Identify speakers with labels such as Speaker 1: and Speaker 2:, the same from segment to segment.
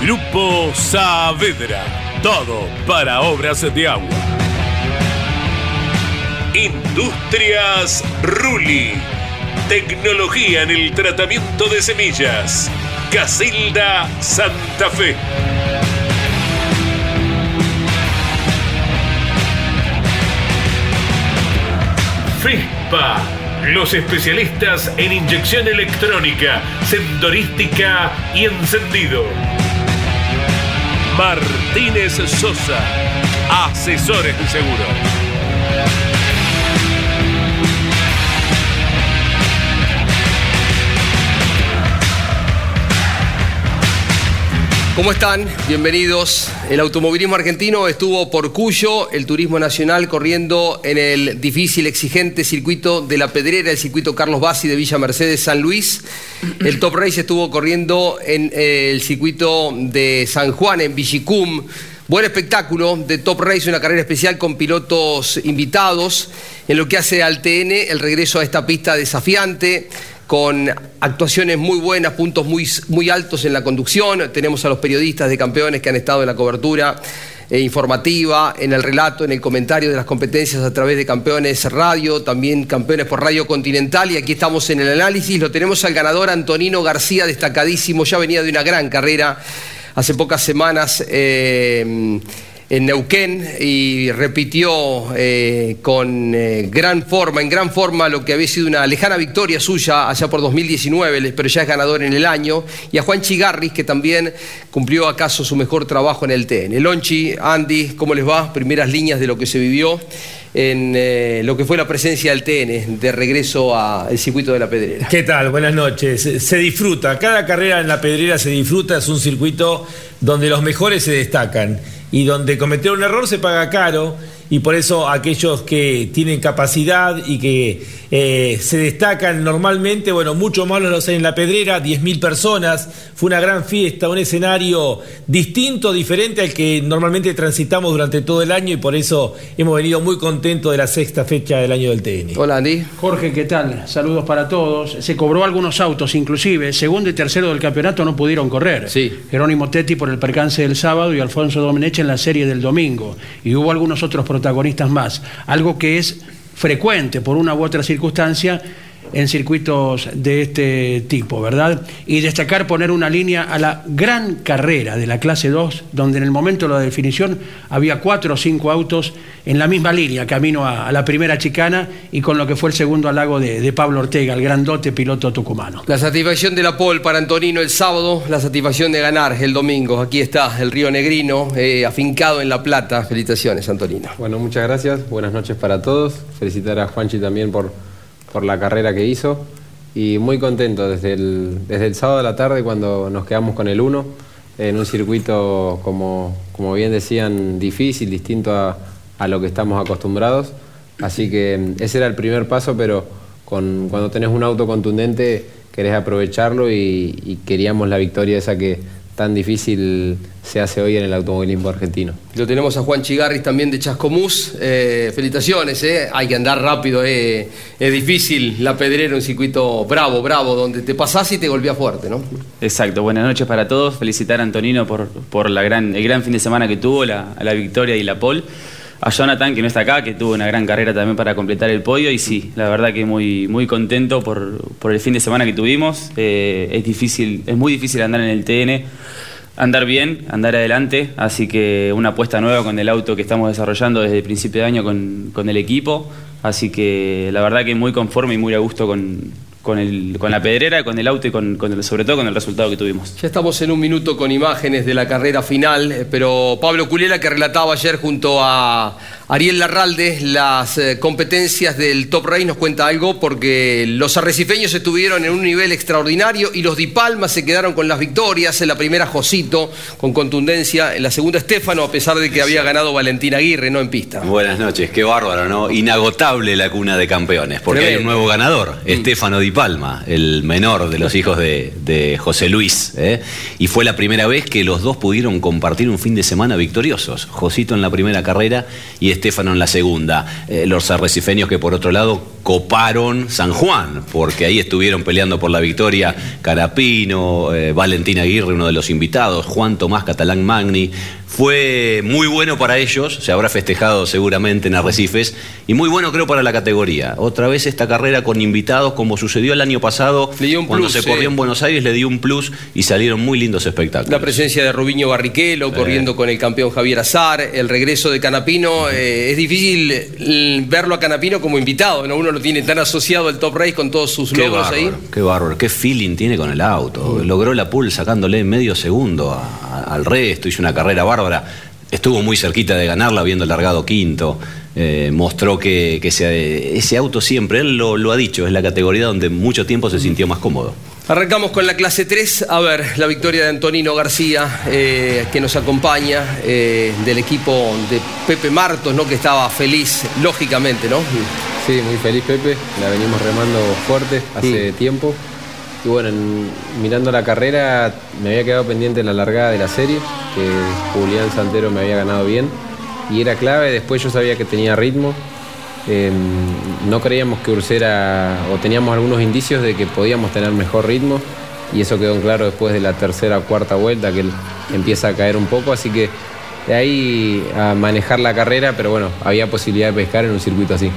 Speaker 1: Grupo Saavedra. Todo para obras de agua. Industrias Ruli. Tecnología en el tratamiento de semillas. Casilda Santa Fe. FISPA, los especialistas en inyección electrónica, sendorística y encendido. Martínez Sosa, asesores de seguro.
Speaker 2: ¿Cómo están? Bienvenidos. El automovilismo argentino estuvo por Cuyo, el turismo nacional corriendo en el difícil, exigente circuito de la Pedrera, el circuito Carlos Bassi de Villa Mercedes, San Luis. El Top Race estuvo corriendo en eh, el circuito de San Juan, en Villicum. Buen espectáculo de Top Race, una carrera especial con pilotos invitados. En lo que hace al TN, el regreso a esta pista desafiante con actuaciones muy buenas, puntos muy, muy altos en la conducción. Tenemos a los periodistas de campeones que han estado en la cobertura eh, informativa, en el relato, en el comentario de las competencias a través de Campeones Radio, también Campeones por Radio Continental. Y aquí estamos en el análisis. Lo tenemos al ganador Antonino García, destacadísimo, ya venía de una gran carrera hace pocas semanas. eh, en Neuquén y repitió eh, con eh, gran forma, en gran forma, lo que había sido una lejana victoria suya allá por 2019, pero ya es ganador en el año, y a Juan Chigarris, que también cumplió acaso su mejor trabajo en el TN. Lonchi, Andy, ¿cómo les va? Primeras líneas de lo que se vivió en eh, lo que fue la presencia del TN de regreso al circuito de la Pedrera.
Speaker 3: ¿Qué tal? Buenas noches. Se disfruta, cada carrera en la Pedrera se disfruta, es un circuito donde los mejores se destacan y donde cometer un error se paga caro y por eso aquellos que tienen capacidad y que eh, se destacan normalmente, bueno, mucho más los hay en la Pedrera, 10.000 personas, fue una gran fiesta, un escenario distinto, diferente al que normalmente transitamos durante todo el año y por eso hemos venido muy contentos de la sexta fecha del año del TN.
Speaker 2: Hola Andy.
Speaker 4: Jorge, ¿qué tal? Saludos para todos. Se cobró algunos autos, inclusive. Segundo y tercero del campeonato no pudieron correr.
Speaker 2: Sí.
Speaker 4: Jerónimo Tetti por el percance del sábado y Alfonso Domenech en la serie del domingo. Y hubo algunos otros protagonistas más. Algo que es frecuente por una u otra circunstancia en circuitos de este tipo, ¿verdad? Y destacar poner una línea a la gran carrera de la clase 2, donde en el momento de la definición había cuatro o cinco autos en la misma línea, camino a, a la primera chicana y con lo que fue el segundo halago de, de Pablo Ortega, el grandote piloto tucumano.
Speaker 2: La satisfacción de la pole para Antonino el sábado, la satisfacción de ganar el domingo. Aquí está el Río Negrino, eh, afincado en La Plata. Felicitaciones, Antonino.
Speaker 5: Bueno, muchas gracias. Buenas noches para todos. Felicitar a Juanchi también por, por la carrera que hizo. y muy contento desde el, desde el sábado a la tarde cuando nos quedamos con el 1 en un circuito, como, como bien decían, difícil, distinto a, a lo que estamos acostumbrados. Así que mm, ese era el primer paso, pero con, cuando tenés un auto contundente querés aprovecharlo y queríamos la victoria esa que tan difícil se hace hoy en el automovilismo argentino.
Speaker 2: Lo tenemos a Juan Chigarris también de Chascomús. Eh, felicitaciones, eh. hay que andar rápido, eh. es difícil la pedrera, un circuito bravo, bravo, donde te pasás y te golpeás fuerte, ¿no?
Speaker 6: Exacto, buenas noches para todos. Felicitar a Antonino por, por la gran, el gran fin de semana que tuvo, la, la victoria y la pole. A Jonathan, que no está acá, que tuvo una gran carrera también para completar el podio. Y sí, la verdad que muy, muy contento por, por el fin de semana que tuvimos. Eh, es, difícil, es muy difícil andar en el TN andar bien, andar adelante, así que una apuesta nueva con el auto que estamos desarrollando desde el principio de año con, con el equipo, así que la verdad que muy conforme y muy a gusto con, con, el, con la pedrera, con el auto y con, con sobre todo con el resultado que tuvimos.
Speaker 2: Ya estamos en un minuto con imágenes de la carrera final, eh, pero Pablo Culela, que relataba ayer junto a Ariel Larralde las eh, competencias del Top Race, nos cuenta algo porque los arrecifeños estuvieron en un nivel extraordinario y los Di Palma se quedaron con las victorias. En la primera, Josito, con contundencia. En la segunda, Estefano, a pesar de que había ganado Valentín Aguirre, no en pista.
Speaker 7: Buenas noches, qué bárbaro, ¿no? Inagotable la cuna de campeones, porque hay un nuevo ganador, Estefano Di Palma, el menor de los hijos de, de José Luis. ¿eh? Y fue la primera vez que los dos pudieron compartir un fin de semana victoriosos. Josito en la primera carrera y Estefano en la segunda. Eh, los arrecifeños que por otro lado coparon San Juan, porque ahí estuvieron peleando por la victoria Carapino, eh, Valentín Aguirre, uno de los invitados, Juan Tomás Catalán Magni. Fue muy bueno para ellos, se habrá festejado seguramente en Arrecifes, y muy bueno creo para la categoría. Otra vez esta carrera con invitados, como sucedió el año pasado,
Speaker 2: dio un
Speaker 7: cuando
Speaker 2: plus,
Speaker 7: se corrió en Buenos Aires, le dio un plus y salieron muy lindos espectáculos.
Speaker 2: La presencia de Rubiño Barrichello corriendo con el campeón Javier Azar, el regreso de Canapino. eh, es difícil eh, verlo a Canapino como invitado, ¿no? Uno lo tiene tan asociado al Top Race con todos sus
Speaker 7: Qué
Speaker 2: logros ahí.
Speaker 7: qué bárbaro, qué feeling tiene con el auto. Logró la pole sacándole medio segundo a- a- al resto, hizo una carrera bárbara. Estuvo muy cerquita de ganarla, habiendo largado quinto. Eh, mostró que, que ese, ese auto siempre, él lo, lo ha dicho, es la categoría donde mucho tiempo se sintió más cómodo.
Speaker 2: Arrancamos con la clase 3. A ver, la victoria de Antonino García, eh, que nos acompaña, eh, del equipo de Pepe Martos, ¿no? Que estaba feliz, lógicamente, ¿no?
Speaker 5: Sí, muy feliz Pepe, la venimos remando fuerte hace tiempo. Y bueno, en- mirando la carrera me había quedado pendiente la largada de la serie, que Julián Santero me había ganado bien. Y era clave, después yo sabía que tenía ritmo. Eh, no creíamos que Ursera, o teníamos algunos indicios de que podíamos tener mejor ritmo. Y eso quedó en claro después de la tercera o cuarta vuelta, que él empieza a caer un poco. Así que de ahí a manejar la carrera, pero bueno, había posibilidad de pescar en un circuito así.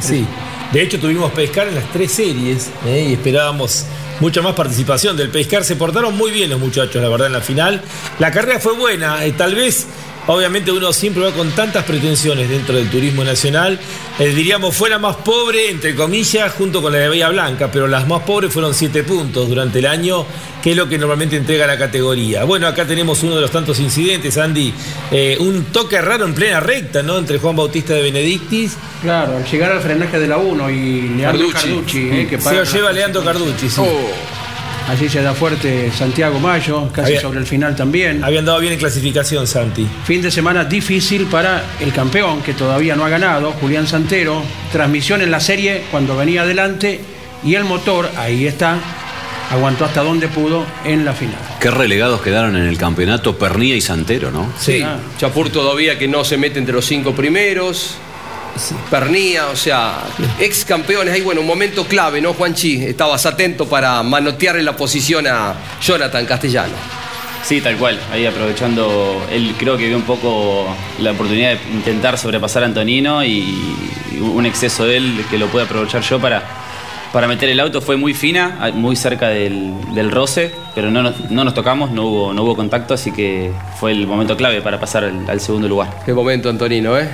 Speaker 3: Sí, de hecho tuvimos pescar en las tres series ¿eh? y esperábamos mucha más participación del pescar. Se portaron muy bien los muchachos, la verdad, en la final. La carrera fue buena, eh, tal vez, obviamente uno siempre va con tantas pretensiones dentro del turismo nacional. Eh, diríamos, fue la más pobre, entre comillas, junto con la de Bahía Blanca, pero las más pobres fueron siete puntos durante el año, que es lo que normalmente entrega la categoría. Bueno, acá tenemos uno de los tantos incidentes, Andy, eh, un toque raro en plena recta, ¿no? Entre Juan Bautista de Benedictis.
Speaker 4: Claro, al llegar al frenaje de la 1 y Leandro
Speaker 3: Carducci.
Speaker 4: Carducci, eh, que
Speaker 3: Se lo lleva Leandro Carducci, sí.
Speaker 4: Allí se da fuerte Santiago Mayo, casi
Speaker 3: Había-
Speaker 4: sobre el final también.
Speaker 3: Había andado bien en clasificación, Santi.
Speaker 4: Fin de semana difícil para el campeón, que todavía no ha ganado, Julián Santero. Transmisión en la serie cuando venía adelante y el motor, ahí está, aguantó hasta donde pudo en la final.
Speaker 7: Qué relegados quedaron en el campeonato Pernía y Santero, ¿no?
Speaker 2: Sí, Chapur todavía que no se mete entre los cinco primeros. Pernía, o sea, ex campeones. Ahí, bueno, un momento clave, ¿no, Juanchi? Estabas atento para manotearle la posición a Jonathan Castellano.
Speaker 6: Sí, tal cual. Ahí aprovechando, él creo que vio un poco la oportunidad de intentar sobrepasar a Antonino y, y un exceso de él que lo pude aprovechar yo para, para meter el auto. Fue muy fina, muy cerca del, del roce, pero no nos, no nos tocamos, no hubo, no hubo contacto, así que fue el momento clave para pasar al, al segundo lugar.
Speaker 2: Qué momento, Antonino, ¿eh?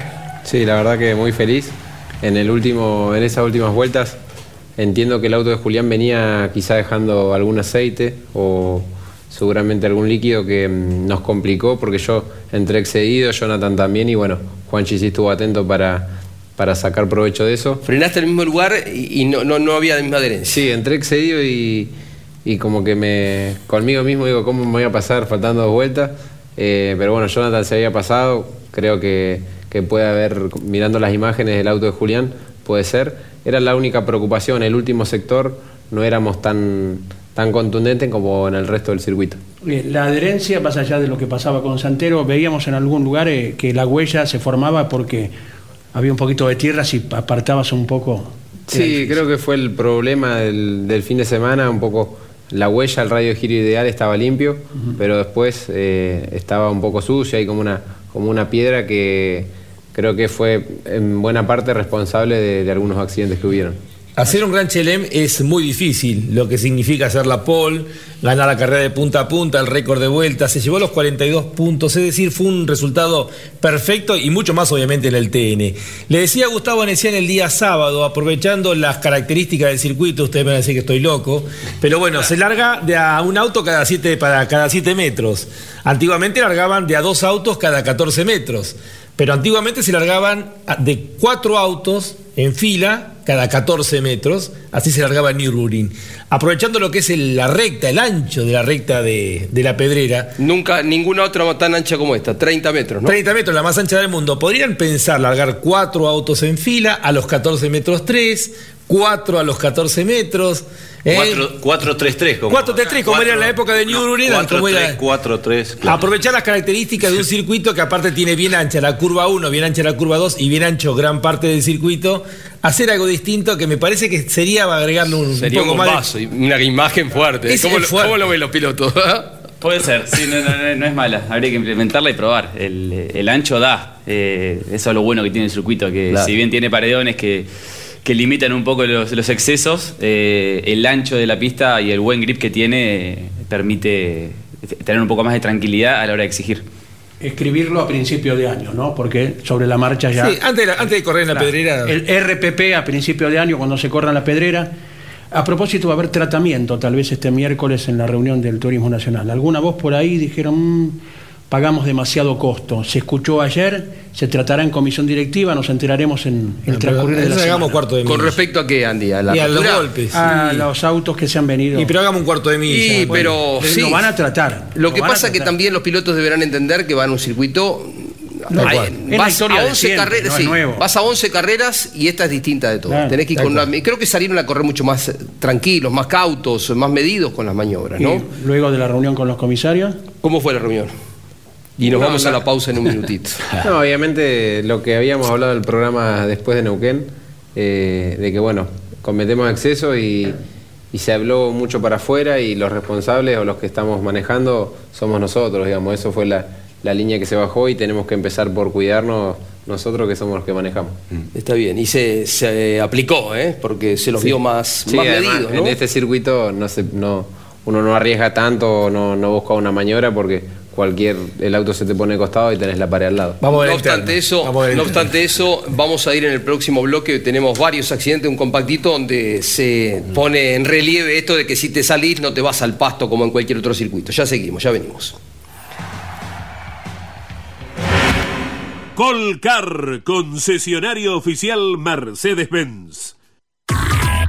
Speaker 5: Sí, la verdad que muy feliz. En, el último, en esas últimas vueltas entiendo que el auto de Julián venía quizá dejando algún aceite o seguramente algún líquido que mm, nos complicó porque yo entré excedido, Jonathan también y bueno, Juanchi sí estuvo atento para, para sacar provecho de eso.
Speaker 2: Frenaste en el mismo lugar y, y no, no, no había la misma adherencia.
Speaker 5: Sí, entré excedido y, y como que me conmigo mismo digo, ¿cómo me voy a pasar faltando dos vueltas? Eh, pero bueno, Jonathan se había pasado, creo que, que puede haber, mirando las imágenes del auto de Julián, puede ser. Era la única preocupación, el último sector no éramos tan, tan contundentes como en el resto del circuito.
Speaker 4: La adherencia, más allá de lo que pasaba con Santero, veíamos en algún lugar eh, que la huella se formaba porque había un poquito de tierra, si apartabas un poco.
Speaker 5: Sí, creo que fue el problema del, del fin de semana, un poco la huella, el radio de giro ideal estaba limpio, pero después eh, estaba un poco sucia y como una, como una piedra que creo que fue en buena parte responsable de, algunos accidentes que hubieron.
Speaker 3: Hacer un Gran Chelem es muy difícil, lo que significa hacer la pole, ganar la carrera de punta a punta, el récord de vuelta, se llevó los 42 puntos, es decir, fue un resultado perfecto y mucho más obviamente en el TN. Le decía a Gustavo Anesian el día sábado, aprovechando las características del circuito, ustedes me van a decir que estoy loco, pero bueno, se larga de a un auto cada siete, para cada 7 metros. Antiguamente largaban de a dos autos cada 14 metros. Pero antiguamente se largaban de cuatro autos en fila cada 14 metros, así se largaba el Nürburgring. Aprovechando lo que es el- la recta, el ancho de la recta de, de la pedrera,
Speaker 2: Nunca, ninguna otra tan ancha como esta, 30 metros, ¿no?
Speaker 3: 30 metros, la más ancha del mundo. Podrían pensar largar cuatro autos en fila, a los 14 metros 3, cuatro a los 14 metros. ¿eh?
Speaker 7: 4-3-3.
Speaker 3: 4-3-3, como era en la época de Nürburgring, como era-
Speaker 7: 4-3, claro.
Speaker 3: Aprovechar las características de un circuito que aparte tiene bien ancha la curva 1, bien ancha la curva 2 y bien ancho gran parte del circuito, hacer algo distinto que me parece que sería agregarle un, un
Speaker 2: Sería un
Speaker 3: poco más de-
Speaker 2: una imagen fuerte.
Speaker 3: Es-
Speaker 2: ¿Cómo, lo,
Speaker 3: fuerte.
Speaker 2: cómo lo ven los pilotos?
Speaker 6: Puede ser, sí, no, no, no, no es mala. Habría que implementarla y probar. El, el ancho da. eh, eso es lo bueno que tiene el circuito, que
Speaker 2: Claro.
Speaker 6: si bien tiene paredones que, que limitan un poco los, los excesos, eh, el ancho de la pista y el buen grip que tiene eh, permite tener un poco más de tranquilidad a la hora de exigir.
Speaker 4: Escribirlo a principio de año, ¿no? Porque sobre la marcha ya.
Speaker 3: Sí, antes, de la- antes de correr en la pedrera.
Speaker 4: El RPP a principio de año, cuando se corra en la pedrera. A propósito, va a haber tratamiento tal vez este miércoles en la reunión del Turismo Nacional. Alguna voz por ahí dijeron, "Mm, pagamos demasiado costo. Se escuchó ayer, se tratará en comisión directiva, nos enteraremos en el transcurrir de la semana.
Speaker 3: cuarto de
Speaker 2: ¿Con respecto a qué, Andy? ¿A la
Speaker 3: y a los golpes.
Speaker 4: A
Speaker 3: sí.
Speaker 4: los autos que se han venido.
Speaker 3: Y pero hagamos un cuarto de milla.
Speaker 2: Sí,
Speaker 3: Bueno,
Speaker 2: pero sí.
Speaker 4: Lo van a tratar.
Speaker 2: Lo que pasa es que también los pilotos deberán entender que van a un circuito.
Speaker 4: No, la
Speaker 2: vas a
Speaker 4: de
Speaker 2: 11
Speaker 4: siempre,
Speaker 2: carreras,
Speaker 4: no es
Speaker 2: sí,
Speaker 4: nuevo.
Speaker 2: vas a 11 carreras y esta es distinta de todo.
Speaker 4: Claro,
Speaker 2: Tenés que ir con una- creo que salieron a correr mucho más eh, tranquilos, más cautos, más medidos con las maniobras, ¿no?
Speaker 4: Y luego de la reunión con los comisarios.
Speaker 2: ¿Cómo fue la reunión? Y nos
Speaker 5: No,
Speaker 2: vamos a
Speaker 5: la-
Speaker 2: pausa en un minutito.
Speaker 5: No, obviamente lo que habíamos hablado del programa después de Neuquén, eh, de que bueno, cometemos exceso y, y se habló mucho para afuera y los responsables o los que estamos manejando somos nosotros, digamos, eso fue la, la línea que se bajó y tenemos que empezar por cuidarnos nosotros que somos los que manejamos.
Speaker 2: Está bien, y se, se aplicó, ¿eh? Porque se los vio más,
Speaker 5: Sí,
Speaker 2: más
Speaker 5: además,
Speaker 2: medidos, ¿no?
Speaker 5: en este circuito no se, no, uno no arriesga tanto, no, no busca una maniobra porque cualquier, el auto se te pone de costado y tenés la pared al lado.
Speaker 3: Vamos
Speaker 2: No obstante, eso,
Speaker 3: Vamos
Speaker 2: no obstante eso, vamos a ir en el próximo bloque. Tenemos varios accidentes, un compactito donde se pone en relieve esto de que si te salís no te vas al pasto como en cualquier otro circuito. Ya seguimos, ya venimos.
Speaker 1: Colcar, concesionario oficial Mercedes-Benz.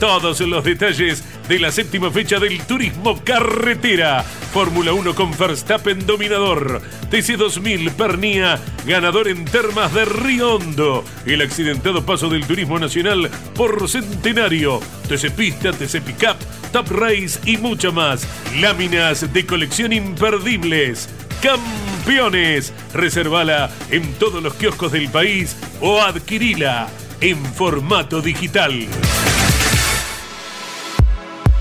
Speaker 1: Todos los detalles de la séptima fecha del turismo carretera. Fórmula 1 con Verstappen dominador. TC2000 Pernía, ganador en termas de Río Hondo. El accidentado paso del turismo nacional por Centenario. TC Pista, TC Pickup, Top Race y mucho más. Láminas de colección imperdibles. Campeones. Reservala en todos los kioscos del país o adquirila. en formato digital.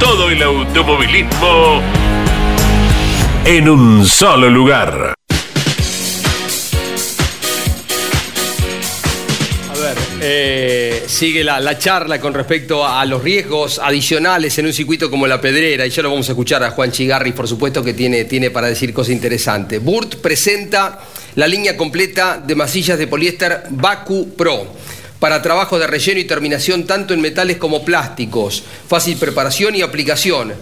Speaker 1: todo el automovilismo en un solo lugar.
Speaker 2: A ver, eh, sigue la, charla con respecto a, los riesgos adicionales en un circuito como la Pedrera, y ya lo vamos a escuchar a Juan Chigarri, por supuesto, que tiene, tiene para decir cosas interesantes. Burt presenta la línea completa de masillas de poliéster Baku Pro para trabajo de relleno y terminación tanto en metales como plásticos, fácil preparación y aplicación,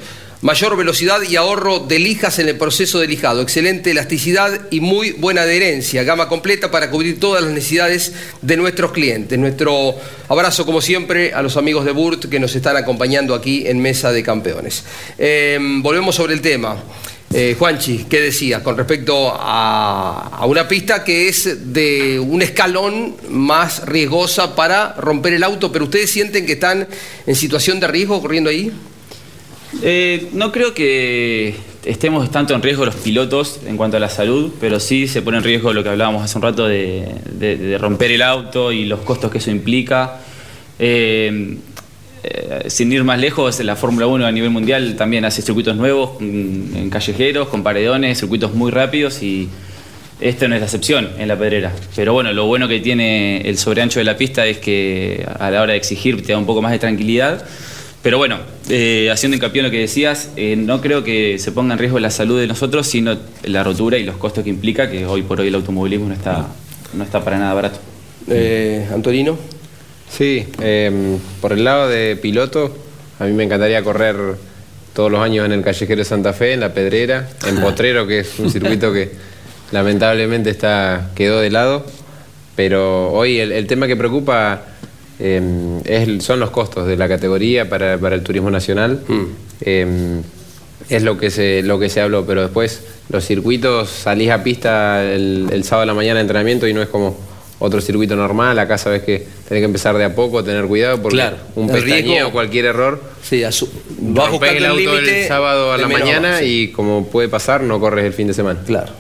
Speaker 2: mayor velocidad y ahorro de lijas en el proceso de lijado, excelente elasticidad y muy buena adherencia, gama completa para cubrir todas las necesidades de nuestros clientes. Nuestro abrazo, como siempre, a los amigos de Burt que nos están acompañando aquí en Mesa de Campeones. Eh, volvemos sobre el tema. Eh, Juanchi, ¿qué decías con respecto a, una pista que es de un escalón más riesgosa para romper el auto, pero ustedes sienten que están en situación de riesgo corriendo ahí?
Speaker 6: Eh, no creo que estemos tanto en riesgo los pilotos en cuanto a la salud, pero sí se pone en riesgo lo que hablábamos hace un rato de, romper el auto y los costos que eso implica. Eh, eh, sin ir más lejos, la Fórmula 1 a nivel mundial también hace circuitos nuevos en callejeros, con paredones, circuitos muy rápidos y esto no es la excepción en la pedrera. Pero bueno, lo bueno que tiene el sobreancho de la pista es que a la hora de exigir te da un poco más de tranquilidad. Pero bueno, eh, haciendo hincapié en lo que decías, eh, no creo que se ponga en riesgo la salud de nosotros, sino la rotura y los costos que implica, que hoy por hoy el automovilismo no está, no está para nada barato.
Speaker 2: Antonino.
Speaker 5: Sí, em, por el lado de piloto, a mí me encantaría correr todos los años en el Callejero de Santa Fe, en La Pedrera, en Potrero, que es un circuito que lamentablemente está, quedó de lado. Pero hoy el, tema que preocupa em, es, son los costos de la categoría para, el turismo nacional. Mm. Em, es lo que, se, lo que se habló, pero después los circuitos salís a pista el, el sábado a la mañana de entrenamiento y no es como otro circuito normal, acá sabes que tenés que empezar de a poco, tener cuidado porque un pestañeo o cualquier error,
Speaker 2: sí, a su,
Speaker 5: el auto el, sábado a la mañana y como puede pasar, no corres el fin de semana.
Speaker 2: Claro.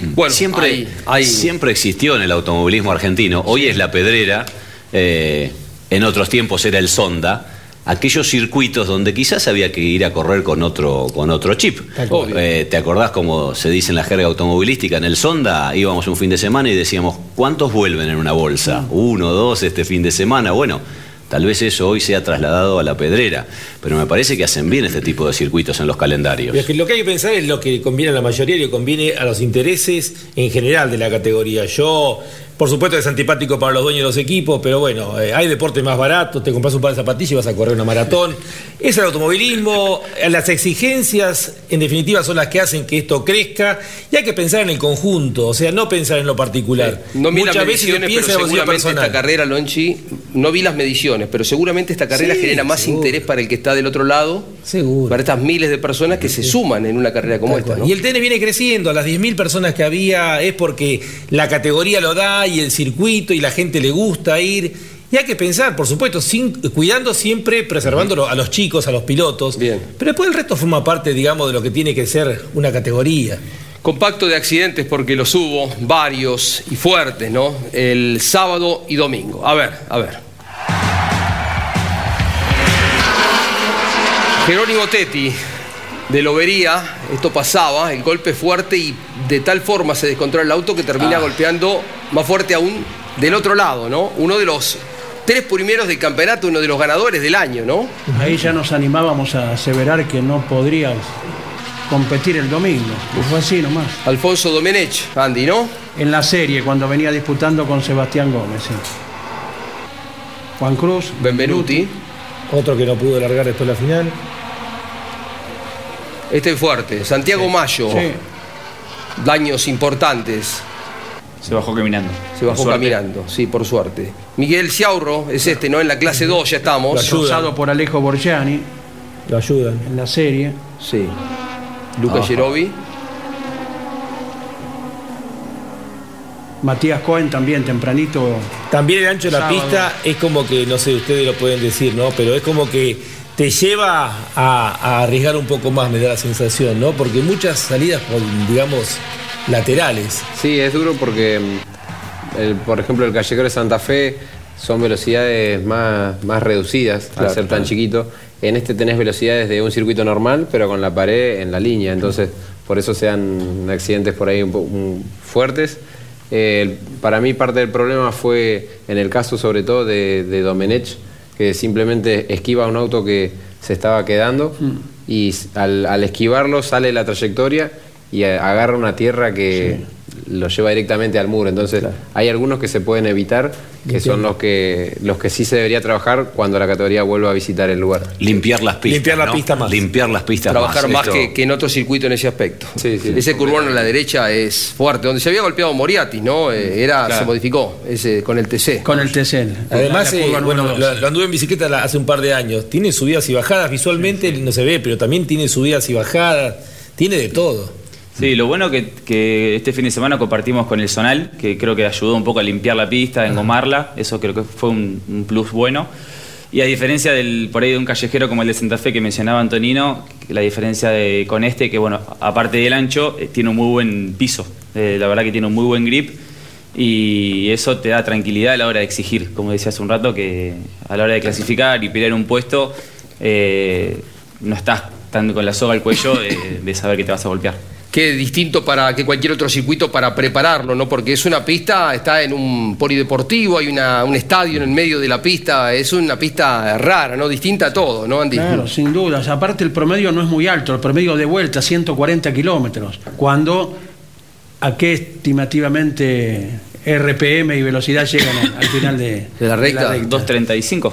Speaker 7: Mm. Bueno, siempre, siempre existió en el automovilismo argentino. Hoy es la pedrera, eh, en otros tiempos era el Sonda aquellos circuitos donde quizás había que ir a correr con otro, con otro chip. Eh, ¿Te acordás como se dice en la jerga automovilística? En el Sonda íbamos un fin de semana y decíamos, ¿cuántos vuelven en una bolsa? Mm. Uno, dos este fin de semana. Bueno, Tal vez eso hoy sea trasladado a la pedrera, pero me parece que hacen bien este tipo de circuitos en los calendarios.
Speaker 3: lo que hay que pensar es lo que conviene a la mayoría y lo conviene a los intereses en general de la categoría. Yo Por supuesto que es antipático para los dueños de los equipos, pero bueno, eh, hay deportes más baratos, te compras un par de zapatillas y vas a correr una maratón. Es el automovilismo, eh, las exigencias en definitiva son las que hacen que esto crezca y hay que pensar en el conjunto, o sea, no pensar en lo particular.
Speaker 2: No vi
Speaker 3: Muchas
Speaker 2: las
Speaker 3: veces
Speaker 2: mediciones, pero seguramente esta carrera, Lonchi, no vi las mediciones, pero seguramente esta carrera
Speaker 3: Sí,
Speaker 2: genera más
Speaker 3: seguro.
Speaker 2: interés para el que está del otro lado,
Speaker 3: Seguro.
Speaker 2: para estas miles de personas que se suman en una carrera como esta. ¿no?
Speaker 3: Y el tenis viene creciendo, a las 10.000 personas que había es porque la categoría lo da y el circuito y la gente le gusta ir. Y hay que pensar, por supuesto, sin- cuidando siempre, preservándolo a los chicos, a los pilotos. Pero después el resto forma parte, digamos, de lo que tiene que ser una categoría.
Speaker 2: Compacto de accidentes porque los hubo, varios y fuertes, ¿no? El sábado y domingo. A ver, a ver. Jerónimo Tetti, de Lobería, esto pasaba, el golpe fuerte y de tal forma se descontrola el auto que termina
Speaker 4: Ah.
Speaker 2: golpeando más fuerte aún del otro lado, ¿no? Uno de los tres primeros del campeonato, uno de los ganadores del año, ¿no?
Speaker 4: Ahí ya nos animábamos a aseverar que no podrías competir el domingo. Y fue así nomás.
Speaker 2: Alfonso Domenech, Andy, ¿no?
Speaker 4: En la serie, cuando venía disputando con Sebastián Gómez. sí. Juan Cruz.
Speaker 2: Benvenuti.
Speaker 3: Otro que no pudo largar después de la final.
Speaker 2: Este es fuerte. Santiago Mayo.
Speaker 4: Sí.
Speaker 2: Daños importantes.
Speaker 6: Se bajó caminando.
Speaker 2: Se bajó
Speaker 6: Por suerte.
Speaker 2: caminando, sí, por suerte. Miguel Ciaurro es este, ¿no? En la clase 2 ya estamos.
Speaker 4: Causado por Alejo Borgiani.
Speaker 3: Lo ayudan.
Speaker 4: En la serie.
Speaker 2: Sí. Luca. Gerovi.
Speaker 4: Matías Cohen también tempranito.
Speaker 3: También el ancho de la
Speaker 4: Sábado.
Speaker 3: pista es como que, no sé, ustedes lo pueden decir, ¿no? Pero es como que te lleva a, a arriesgar un poco más, me da la sensación, ¿no? Porque muchas salidas, digamos, laterales.
Speaker 5: Sí, es duro porque, mm, el- por ejemplo, el callejero de Santa Fe son velocidades más, más reducidas
Speaker 2: Claro,
Speaker 5: al ser tan
Speaker 2: claro.
Speaker 5: chiquito. En este tenés velocidades de un circuito normal, pero con la pared en la línea. Entonces, por eso sean accidentes por ahí un po- un- fuertes. Eh, para mí parte del problema fue en el caso sobre todo de, de Domenech, que simplemente esquiva un auto que se estaba quedando y s- al, al esquivarlo sale la trayectoria y agarra una tierra que lo lleva directamente al muro. Entonces hay algunos que se pueden evitar, que son los que, los que sí se debería trabajar cuando la categoría vuelva a visitar el lugar.
Speaker 7: Limpiar las pistas.
Speaker 2: Limpiar la
Speaker 7: ¿no?
Speaker 2: pista más.
Speaker 7: Limpiar las pistas
Speaker 2: Trabajar más que, que en otro circuito en ese aspecto.
Speaker 5: sí.
Speaker 2: Ese curvón a la derecha es fuerte. Donde se había golpeado Moriatis, ¿no? Eh, Era,
Speaker 4: Claro.
Speaker 2: se modificó ese, con el TC.
Speaker 4: Con el TC.
Speaker 3: Además,
Speaker 4: La
Speaker 3: eh, bueno, lo, lo anduve en bicicleta la- hace un par de años. Tiene subidas y bajadas. Visualmente no se ve, pero también tiene subidas y bajadas. Tiene de todo.
Speaker 6: Sí, lo bueno que, que este fin de semana compartimos con el Zonal, que creo que ayudó un poco a limpiar la pista, a engomarla, eso creo que fue un, un plus bueno. Y a diferencia del por ahí de un callejero como el de Santa Fe que mencionaba Antonino, la diferencia de, con este, que bueno, aparte del ancho, eh, tiene un muy buen piso, Eh, la verdad que tiene un muy buen grip y eso te da tranquilidad a la hora de exigir, como decía hace un rato, que a la hora de clasificar y pelear un puesto, eh, no estás tan con la soga al cuello de- de saber que te vas a golpear.
Speaker 2: Que distinto para que cualquier otro circuito para prepararlo, ¿no? Porque es una pista, está en un polideportivo, hay una, un estadio en el medio de la pista, es una pista rara, ¿no? Distinta a todo, ¿no, Andy?
Speaker 4: Claro, sin dudas. Aparte el promedio no es muy alto, el promedio de vuelta 140 kilómetros. Cuando a qué estimativamente RPM y velocidad llegan al, al final de,
Speaker 6: De la recta,
Speaker 4: recta.
Speaker 6: 2.35,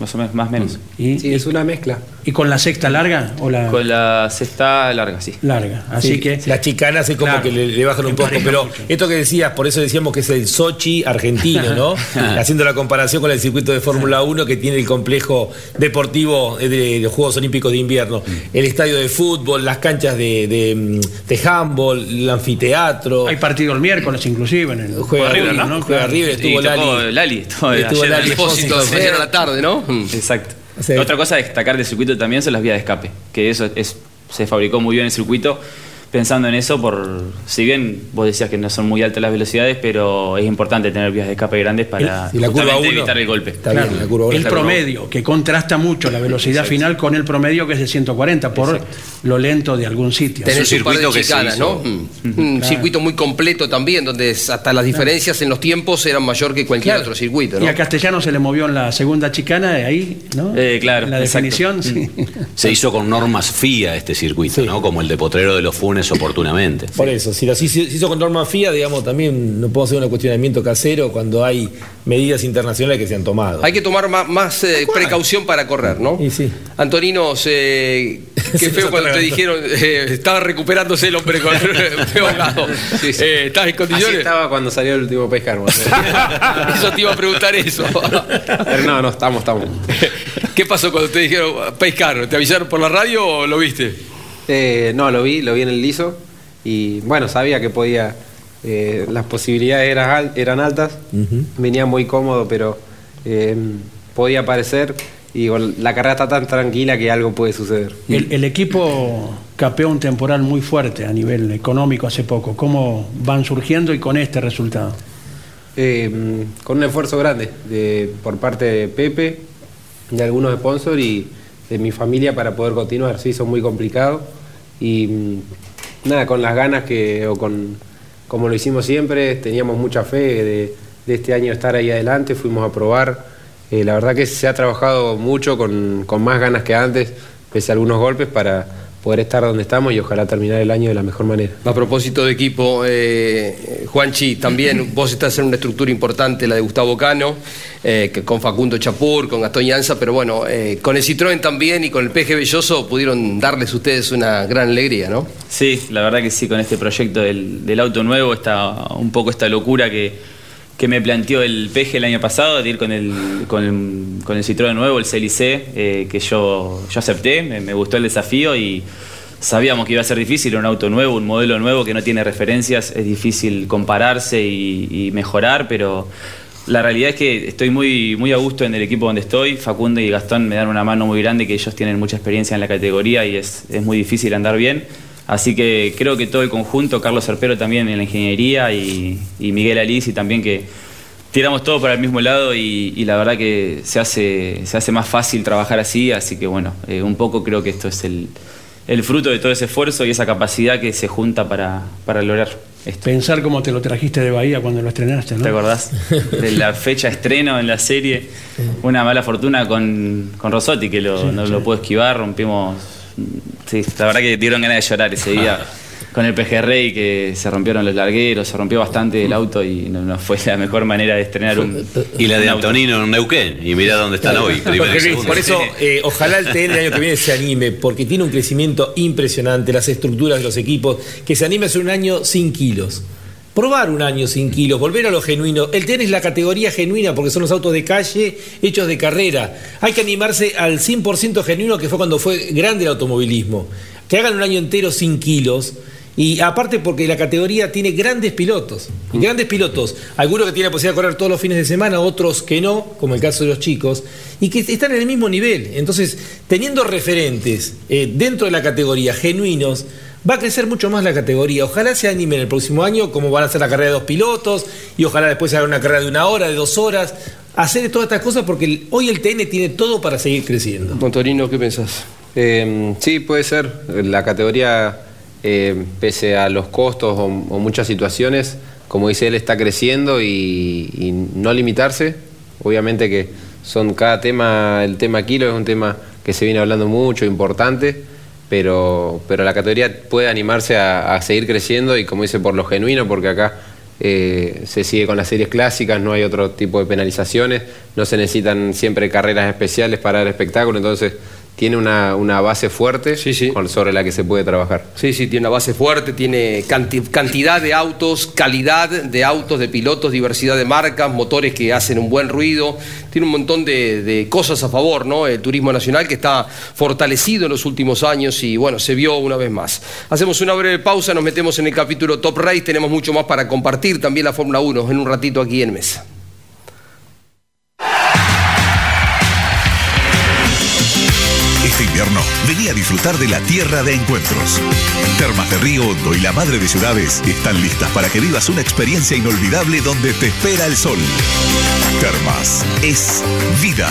Speaker 6: más o menos, más o menos.
Speaker 4: ¿Y,
Speaker 8: Sí, es una mezcla.
Speaker 4: ¿Y con la sexta larga o la
Speaker 6: Con la cesta larga, sí.
Speaker 4: larga? Así
Speaker 3: Sí,
Speaker 4: que
Speaker 3: Las chicanas es como
Speaker 4: Claro.
Speaker 3: que le, le bajan un poco. Pero
Speaker 4: mucho.
Speaker 3: esto que decías, por eso decíamos que es el Sochi argentino, ¿no? Haciendo la comparación con el circuito de Fórmula 1 que tiene el complejo deportivo de, de los Juegos Olímpicos de Invierno. El estadio de fútbol, las canchas de, de, mm, de handball, el anfiteatro.
Speaker 4: hay partido el miércoles inclusive en el
Speaker 3: Juega
Speaker 4: River,
Speaker 3: River,
Speaker 4: ¿no?
Speaker 3: Juega. River, estuvo
Speaker 6: Y tocó
Speaker 3: Lali.
Speaker 6: Lali, estuvo,
Speaker 3: Estuvo
Speaker 6: ayer
Speaker 3: Lali
Speaker 2: tarde, ¿no?
Speaker 6: Exacto.
Speaker 3: Sí.
Speaker 6: Otra cosa a destacar del circuito también son las vías de escape, que eso es, se fabricó muy bien el circuito pensando en eso, por si bien vos decías que no son muy altas las velocidades, pero es importante tener vías de escape grandes para
Speaker 3: Y la curva
Speaker 6: justamente
Speaker 3: uno,
Speaker 6: evitar el golpe.
Speaker 3: Está bien, la curva uno
Speaker 4: el promedio, que contrasta mucho la velocidad final con el promedio que es de 140, por, lo lento de algún sitio.
Speaker 2: Tenés un par de chicanas, ¿no? Mm. Un
Speaker 4: Claro.
Speaker 2: circuito muy completo también, donde hasta las diferencias en los tiempos eran mayor que cualquier otro circuito, ¿no?
Speaker 4: Y a Castellano se le movió en la segunda chicana, de ahí, ¿no?
Speaker 7: Eh, claro,
Speaker 4: En la
Speaker 7: exacto.
Speaker 4: definición, sí.
Speaker 7: Se hizo con normas FIA este circuito, ¿no? Como el de Potrero de los Funes oportunamente.
Speaker 3: Por eso, si lo se hizo con norma FIA, digamos, también no puedo hacer un cuestionamiento casero cuando hay medidas internacionales que se han tomado.
Speaker 2: Hay que tomar más, más, eh, precaución para correr, ¿no? Antonino, se- qué feo cuando te dijeron, eh, estaba recuperándose el hombre con feo ahogado. Eh, ¿Estás en
Speaker 5: Así
Speaker 2: condiciones?
Speaker 5: estaba cuando salió el último pescar.
Speaker 2: eso te iba a preguntar eso.
Speaker 5: Pero no, no, estamos, estamos.
Speaker 2: ¿Qué pasó cuando te dijeron pescar? ¿Te avisaron por la radio o lo viste?
Speaker 5: Eh, no, lo vi, lo vi en el liso y bueno, sabía que podía, eh, las posibilidades eran, al- eran altas, venía muy cómodo, pero eh, podía aparecer y digo, la carrera está tan tranquila que algo puede suceder.
Speaker 4: El, el equipo capeó un temporal muy fuerte a nivel económico hace poco. ¿Cómo van surgiendo y con este resultado?
Speaker 5: Eh, con un esfuerzo grande de, por parte de Pepe, de algunos sponsors y de mi familia para poder continuar. Se hizo muy complicado y mm, nada, con las ganas que, o con como lo hicimos siempre, teníamos mucha fe de, este año estar ahí adelante, fuimos a probar. Eh, la verdad que se ha trabajado mucho con, con más ganas que antes, pese a algunos golpes, para poder estar donde estamos y ojalá terminar el año de la mejor manera.
Speaker 2: A propósito de equipo, eh, Juanchi, también vos estás en una estructura importante, la de Gustavo Cano, eh, que con Facundo Chapur, con Gastón Llanza, pero bueno, eh, con el Citroën también y con el PG Belloso pudieron darles ustedes una gran alegría, ¿no?
Speaker 6: Sí, la verdad que sí, con este proyecto del, del auto nuevo, está un poco esta locura que, que me planteó el PG el año pasado, de ir con el, con el, con Citroën nuevo, el CLC, eh, que yo, yo acepté, me, me gustó el desafío y sabíamos que iba a ser difícil, un auto nuevo, un modelo nuevo que no tiene referencias, es difícil compararse y, y mejorar, pero la realidad es que estoy muy, muy a gusto en el equipo donde estoy. Facundo y Gastón me dan una mano muy grande, que ellos tienen mucha experiencia en la categoría y es, es muy difícil andar bien. Así que creo que todo el conjunto, Carlos Serpero también en la ingeniería y, y Miguel Alici también que tiramos todo para el mismo lado y, y la verdad que se hace, se hace más fácil trabajar así, así que bueno, eh, un poco creo que esto es el, el fruto de todo ese esfuerzo y esa capacidad que se junta para, para lograr esto.
Speaker 4: Pensar cómo te lo trajiste de Bahía cuando lo estrenaste, ¿no?
Speaker 6: ¿Te acordás? De la fecha estreno en la serie. Una mala fortuna con, con Rosotti, que lo, no lo pudo esquivar, rompimos. Sí, la verdad que dieron ganas de llorar ese día. Con el PG Rey que se rompieron los largueros, se rompió bastante el auto y no, no fue la mejor manera de estrenar un.
Speaker 7: Y la de. Antonino en Neuquén. Y mirá dónde están hoy.
Speaker 3: por eso, eh, ojalá el TN el año que viene se anime, porque tiene un crecimiento impresionante, las estructuras de los equipos, que se anime a hacer un año sin kilos. Probar un año sin kilos, volver a lo genuino. El TN es la categoría genuina porque son los autos de calle hechos de carrera. Hay que animarse al 100% genuino que fue cuando fue grande el automovilismo. Que hagan un año entero sin kilos. Y aparte porque la categoría tiene grandes pilotos. Grandes pilotos. Algunos que tienen la posibilidad de correr todos los fines de semana, otros que no, como el caso de los chicos. Y que están en el mismo nivel. Entonces, teniendo referentes eh, dentro de la categoría, genuinos, va a crecer mucho más la categoría. Ojalá se animen el próximo año, como van a hacer la carrera de dos pilotos, y ojalá después se haga una carrera de una hora, de dos horas. Hacer todas estas cosas porque hoy el TN tiene todo para seguir creciendo.
Speaker 2: Montorino, ¿qué pensás?
Speaker 5: Eh, sí, puede ser. La categoría, eh, pese a los costos o, muchas situaciones, como dice él, está creciendo y, no limitarse. Obviamente que son cada tema, el tema kilo es un tema que se viene hablando mucho, importante, pero, pero la categoría puede animarse a, seguir creciendo y como dice, por lo genuino, porque acá eh, se sigue con las series clásicas, no hay otro tipo de penalizaciones, no se necesitan siempre carreras especiales para dar espectáculo, entonces tiene una, una base fuerte con- sobre la que se puede trabajar.
Speaker 2: Sí, sí, tiene una base fuerte, tiene canti- cantidad de autos, calidad de autos, de pilotos, diversidad de marcas, motores que hacen un buen ruido, tiene un montón de, de cosas a favor, ¿no? El turismo nacional que está fortalecido en los últimos años y bueno, se vio una vez más. Hacemos una breve pausa, nos metemos en el capítulo Top Race, tenemos mucho más para compartir, también la Fórmula 1 en un ratito aquí en Mesa.
Speaker 8: Este invierno, vení a disfrutar de la tierra de encuentros. Termas de Río Hondo y la Madre de Ciudades están listas para que vivas una experiencia inolvidable donde te espera el sol. Termas es vida.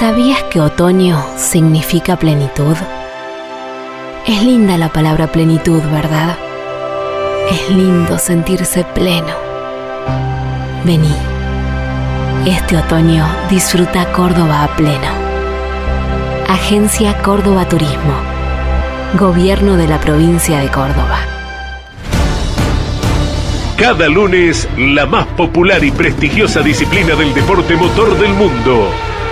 Speaker 9: ¿Sabías que otoño significa plenitud? Es linda la palabra plenitud, ¿verdad? Es lindo sentirse pleno. Vení. Este otoño disfruta Córdoba a pleno. Agencia Córdoba Turismo. Gobierno de la provincia de Córdoba.
Speaker 1: Cada lunes, la más popular y prestigiosa disciplina del deporte motor del mundo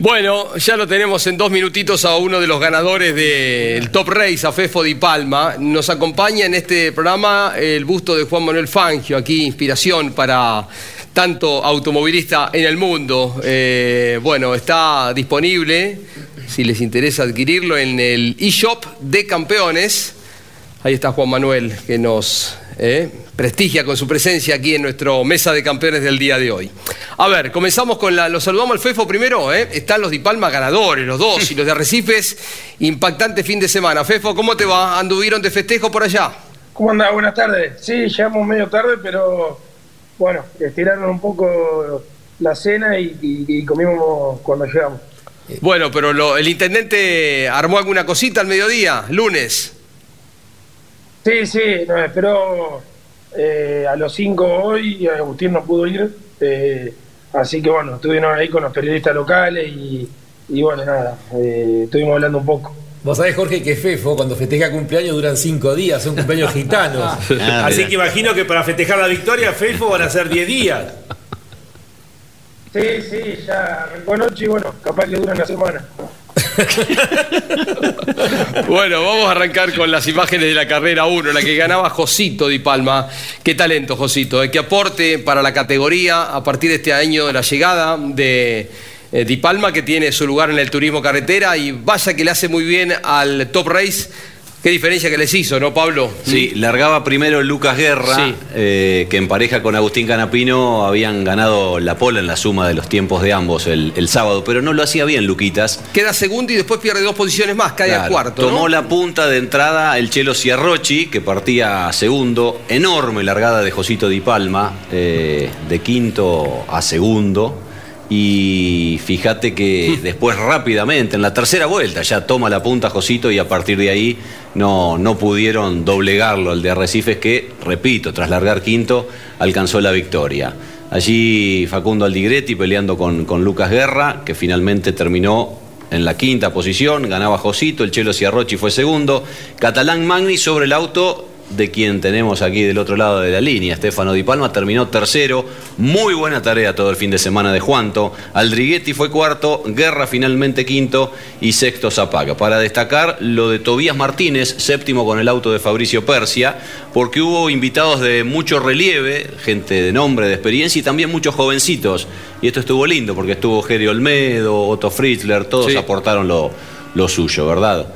Speaker 2: Bueno, ya lo tenemos en dos minutitos a uno de los ganadores del Top Race, a Fefo Di Palma. Nos acompaña en este programa el busto de Juan Manuel Fangio, aquí inspiración para tanto automovilista en el mundo. Eh, bueno, está disponible, si les interesa adquirirlo, en el eShop de Campeones. Ahí está Juan Manuel, que nos eh, prestigia con su presencia aquí en nuestro mesa de campeones del día de hoy. A ver, comenzamos con la. Los saludamos al FEFO primero, ¿eh? Están los Di Palma ganadores, los dos, y los de Arrecifes, impactante fin de semana. FEFO, ¿cómo te va? ¿Anduvieron de festejo por allá?
Speaker 10: ¿Cómo anda? Buenas tardes. Sí, llegamos medio tarde, pero bueno, estiraron un poco la cena y, y- y comimos cuando llegamos.
Speaker 2: Bueno, pero lo- el intendente armó alguna cosita al mediodía, lunes.
Speaker 10: Sí, sí, nos esperó eh, a los 5 hoy y Agustín no pudo ir. eh, así que bueno, estuvieron ahí con los periodistas locales y, y bueno, nada, eh, estuvimos hablando un poco.
Speaker 3: Vos sabés, Jorge, que Fefo, cuando festeja cumpleaños, duran cinco días, son cumpleaños gitanos.
Speaker 10: Ah,
Speaker 3: Así que imagino que para festejar la victoria, Fefo van a ser 10 días.
Speaker 10: Sí, sí, ya arrancó anoche y bueno, capaz que dura una semana.
Speaker 2: Bueno, vamos a arrancar con las imágenes de la carrera 1, la que ganaba Josito Di Palma. Qué talento, Josito, eh, qué aporte para la categoría a partir de este año de la llegada de eh, Di Palma, que tiene su lugar en el turismo carretera y vaya que le hace muy bien al Top Race. Qué diferencia que les hizo, ¿no, Pablo?
Speaker 7: Sí, largaba primero Lucas Guerra,
Speaker 2: Sí.
Speaker 7: eh, que en pareja con Agustín Canapino habían ganado la pola en la suma de los tiempos de ambos el, el sábado, pero no lo hacía bien Luquitas.
Speaker 2: Queda segundo y después pierde dos posiciones más, cae
Speaker 7: Claro,
Speaker 2: cuarto.
Speaker 7: Tomó la punta de entrada el Chelo Ciarrochi, que partía segundo. Enorme largada de Josito Di Palma, eh, de quinto a segundo. Y fíjate que después rápidamente, en la tercera vuelta, ya toma la punta Josito y a partir de ahí no, no pudieron doblegarlo el de Arrecifes que, repito, tras largar quinto, alcanzó la victoria. Allí Facundo Aldigretti peleando con, con Lucas Guerra, que finalmente terminó en la quinta posición, ganaba Josito, el Chelo Ciarrochi fue segundo, Catalán Magni sobre el auto de quien tenemos aquí del otro lado de la línea, Stefano Di Palma terminó tercero, muy buena tarea todo el fin de semana de Juanto, Aldriguetti fue cuarto, Guerra finalmente quinto y sexto Zapaga. Para destacar lo de Tobías Martínez, séptimo con el auto de Fabricio Persia, porque hubo invitados de mucho relieve, gente de nombre, de experiencia y también muchos jovencitos. Y esto estuvo lindo porque estuvo Geri Olmedo, Otto Fritzler, todos
Speaker 2: Sí.
Speaker 7: aportaron lo, lo suyo, ¿verdad?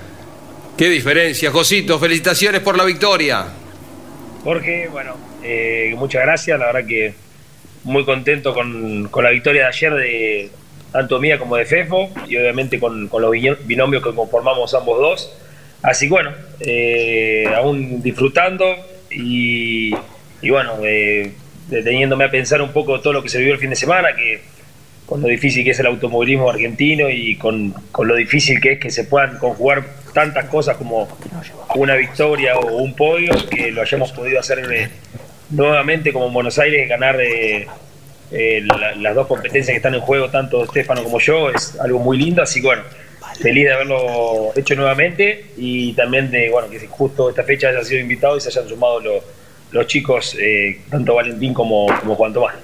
Speaker 2: Qué diferencia, Josito. Felicitaciones por la victoria.
Speaker 11: Jorge, bueno, Eh, muchas gracias, la verdad que muy contento con, con la victoria de ayer de tanto mía como de Fefo y obviamente con, los bino- binomios que conformamos ambos dos. Así que bueno, eh, aún disfrutando y, y bueno, eh, deteniéndome a pensar un poco todo lo que se vivió el fin de semana, que con lo difícil que es el automovilismo argentino y con, con lo difícil que es que se puedan conjugar tantas cosas como una victoria o un podio, que lo hayamos podido hacer eh, nuevamente como en Buenos Aires, ganar eh, eh, la- las dos competencias que están en juego, tanto Estefano como yo, es algo muy lindo, así que bueno, feliz de haberlo hecho nuevamente y también de bueno que justo esta fecha haya sido invitado y se hayan sumado lo- los chicos, eh, tanto Valentín como, como Juan Tomás.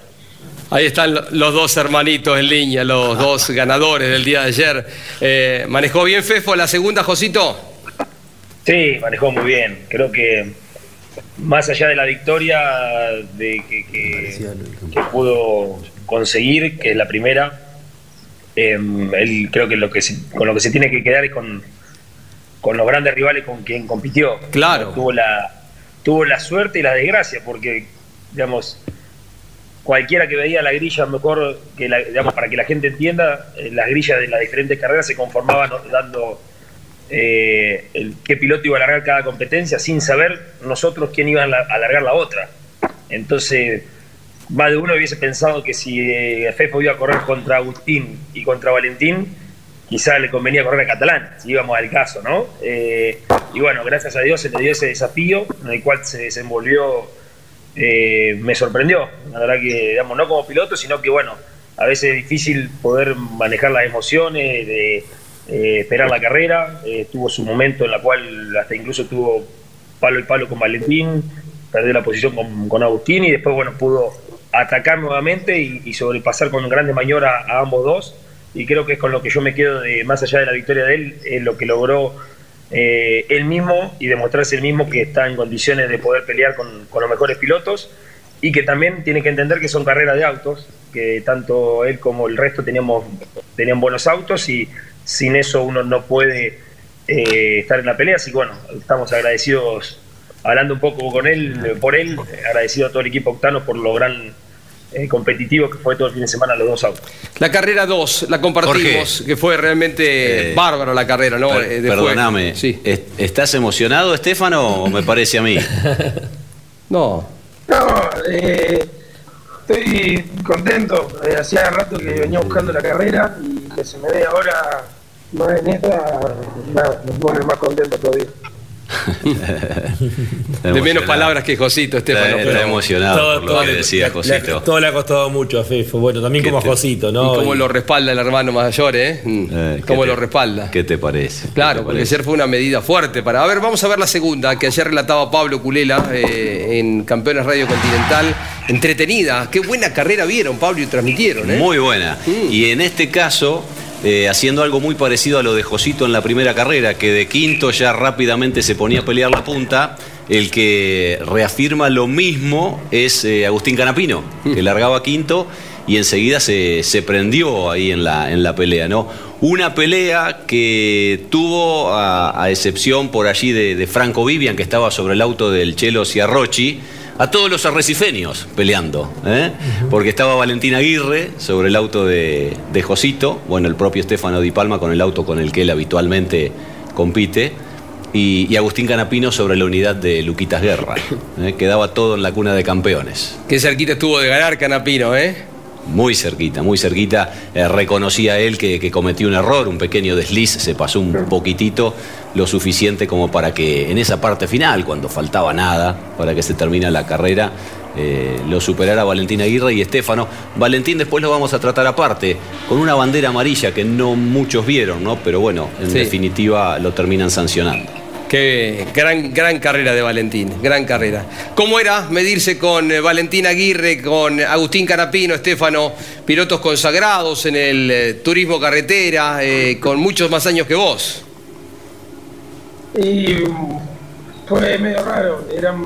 Speaker 2: Ahí están lo- los dos hermanitos en línea, los dos ganadores del día de ayer. Eh, ¿Manejó bien Fefo la segunda, Josito?
Speaker 11: Sí, manejó muy bien. Creo que más allá de la victoria de que, que- que pudo conseguir, que es la primera, eh, él creo que, lo que se- con lo que se tiene que quedar es con, con los grandes rivales con quien compitió.
Speaker 2: Claro.
Speaker 11: Tuvo la, tuvo la suerte y la desgracia, porque, digamos, cualquiera que veía la grilla mejor que la, digamos para que la gente entienda eh, las grillas de las diferentes carreras se conformaban dando eh, el, qué piloto iba a alargar cada competencia sin saber nosotros quién iba a la- a alargar la otra. Entonces más de uno hubiese pensado que si eh, Fefo iba a correr contra Agustín y contra Valentín quizá le convenía correr a Catalán si íbamos al caso no Eh, y bueno gracias a Dios se le dio ese desafío en el cual se desenvolvió eh, me sorprendió. La verdad que, digamos, no como piloto, sino que, bueno, a veces es difícil poder manejar las emociones, de eh, esperar la carrera. Eh, tuvo su momento en la cual hasta incluso tuvo palo y palo con Valentín, perdió la posición con, con Agustín y después, bueno, pudo atacar nuevamente y, y sobrepasar con grandes maniobras a ambos dos. Y creo que es con lo que yo me quedo, de, más allá de la victoria de él, es lo que logró eh, él mismo y demostrarse él mismo que está en condiciones de poder pelear con, los mejores pilotos y que también tiene que entender que son carreras de autos, que tanto él como el resto teníamos, tenían buenos autos y sin eso uno no puede eh, estar en la pelea, así que bueno, estamos agradecidos, hablando un poco con él, por él, agradecido a todo el equipo Octano por lo gran eh, competitivo que fue todo el fin de semana los dos autos.
Speaker 2: La carrera 2, la compartimos, que fue realmente
Speaker 7: Eh,
Speaker 2: bárbaro la carrera, ¿no?
Speaker 7: Per-
Speaker 2: Eh, de
Speaker 7: perdóname,
Speaker 2: fuego.
Speaker 7: ¿est- ¿estás emocionado, Estefano, o me parece a mí?
Speaker 2: No.
Speaker 10: No, eh, estoy contento. Eh, hacía rato que venía buscando la carrera y que se me dé ahora más en esta, nada, me pone más contento todavía.
Speaker 2: De menos palabras que Josito, Estefano.
Speaker 7: Está- emocionado por lo que decía Josito.
Speaker 3: todo le ha costado mucho a Fefo. Bueno, también como a Josito, ¿no?
Speaker 2: Y cómo lo respalda el hermano mayor, ¿eh?
Speaker 7: ¿qué
Speaker 2: cómo
Speaker 7: te-
Speaker 2: lo respalda.
Speaker 7: ¿Qué te parece?
Speaker 2: Claro, porque ayer fue una medida fuerte para. A ver, vamos a ver la segunda, que ayer relataba Pablo Culela eh, en Campeones Radio Continental. Entretenida. Qué buena carrera vieron, Pablo, y transmitieron, ¿eh?
Speaker 7: Muy buena. Y en este caso, eh, haciendo algo muy parecido a lo de Josito en la primera carrera, que de quinto ya rápidamente se ponía a pelear la punta, el que reafirma lo mismo es eh, Agustín Canapino, que largaba quinto y enseguida se, se prendió ahí en la, en la pelea, ¿no? Una pelea que tuvo, a, a excepción por allí de, de Franco Vivian, que estaba sobre el auto del Chelo Ciarrochi, a todos los arrecifeños peleando, ¿eh? porque estaba Valentín Aguirre sobre el auto de, de Josito, bueno, el propio Estefano Di Palma con el auto con el que él habitualmente compite, y, y Agustín Canapino sobre la unidad de Luquitas Guerra. ¿eh? Quedaba todo en la cuna de campeones.
Speaker 2: Qué cerquita estuvo de ganar Canapino, ¿eh?
Speaker 7: Muy cerquita, muy cerquita. Eh, reconocía él que, que cometió un error, un pequeño desliz, se pasó un poquitito, lo suficiente como para que en esa parte final, cuando faltaba nada para que se termine la carrera, eh, lo superara Valentín Aguirre y Estefano. Valentín después lo vamos a tratar aparte, con una bandera amarilla que no muchos vieron, ¿no? Pero bueno, en
Speaker 2: Sí.
Speaker 7: definitiva lo terminan sancionando.
Speaker 2: Qué gran, gran carrera de Valentín, gran carrera. ¿Cómo era medirse con eh, Valentín Aguirre, con Agustín Canapino, Estefano, pilotos consagrados en el eh, turismo carretera, eh, con muchos más años que vos?
Speaker 10: Y fue medio raro, eran,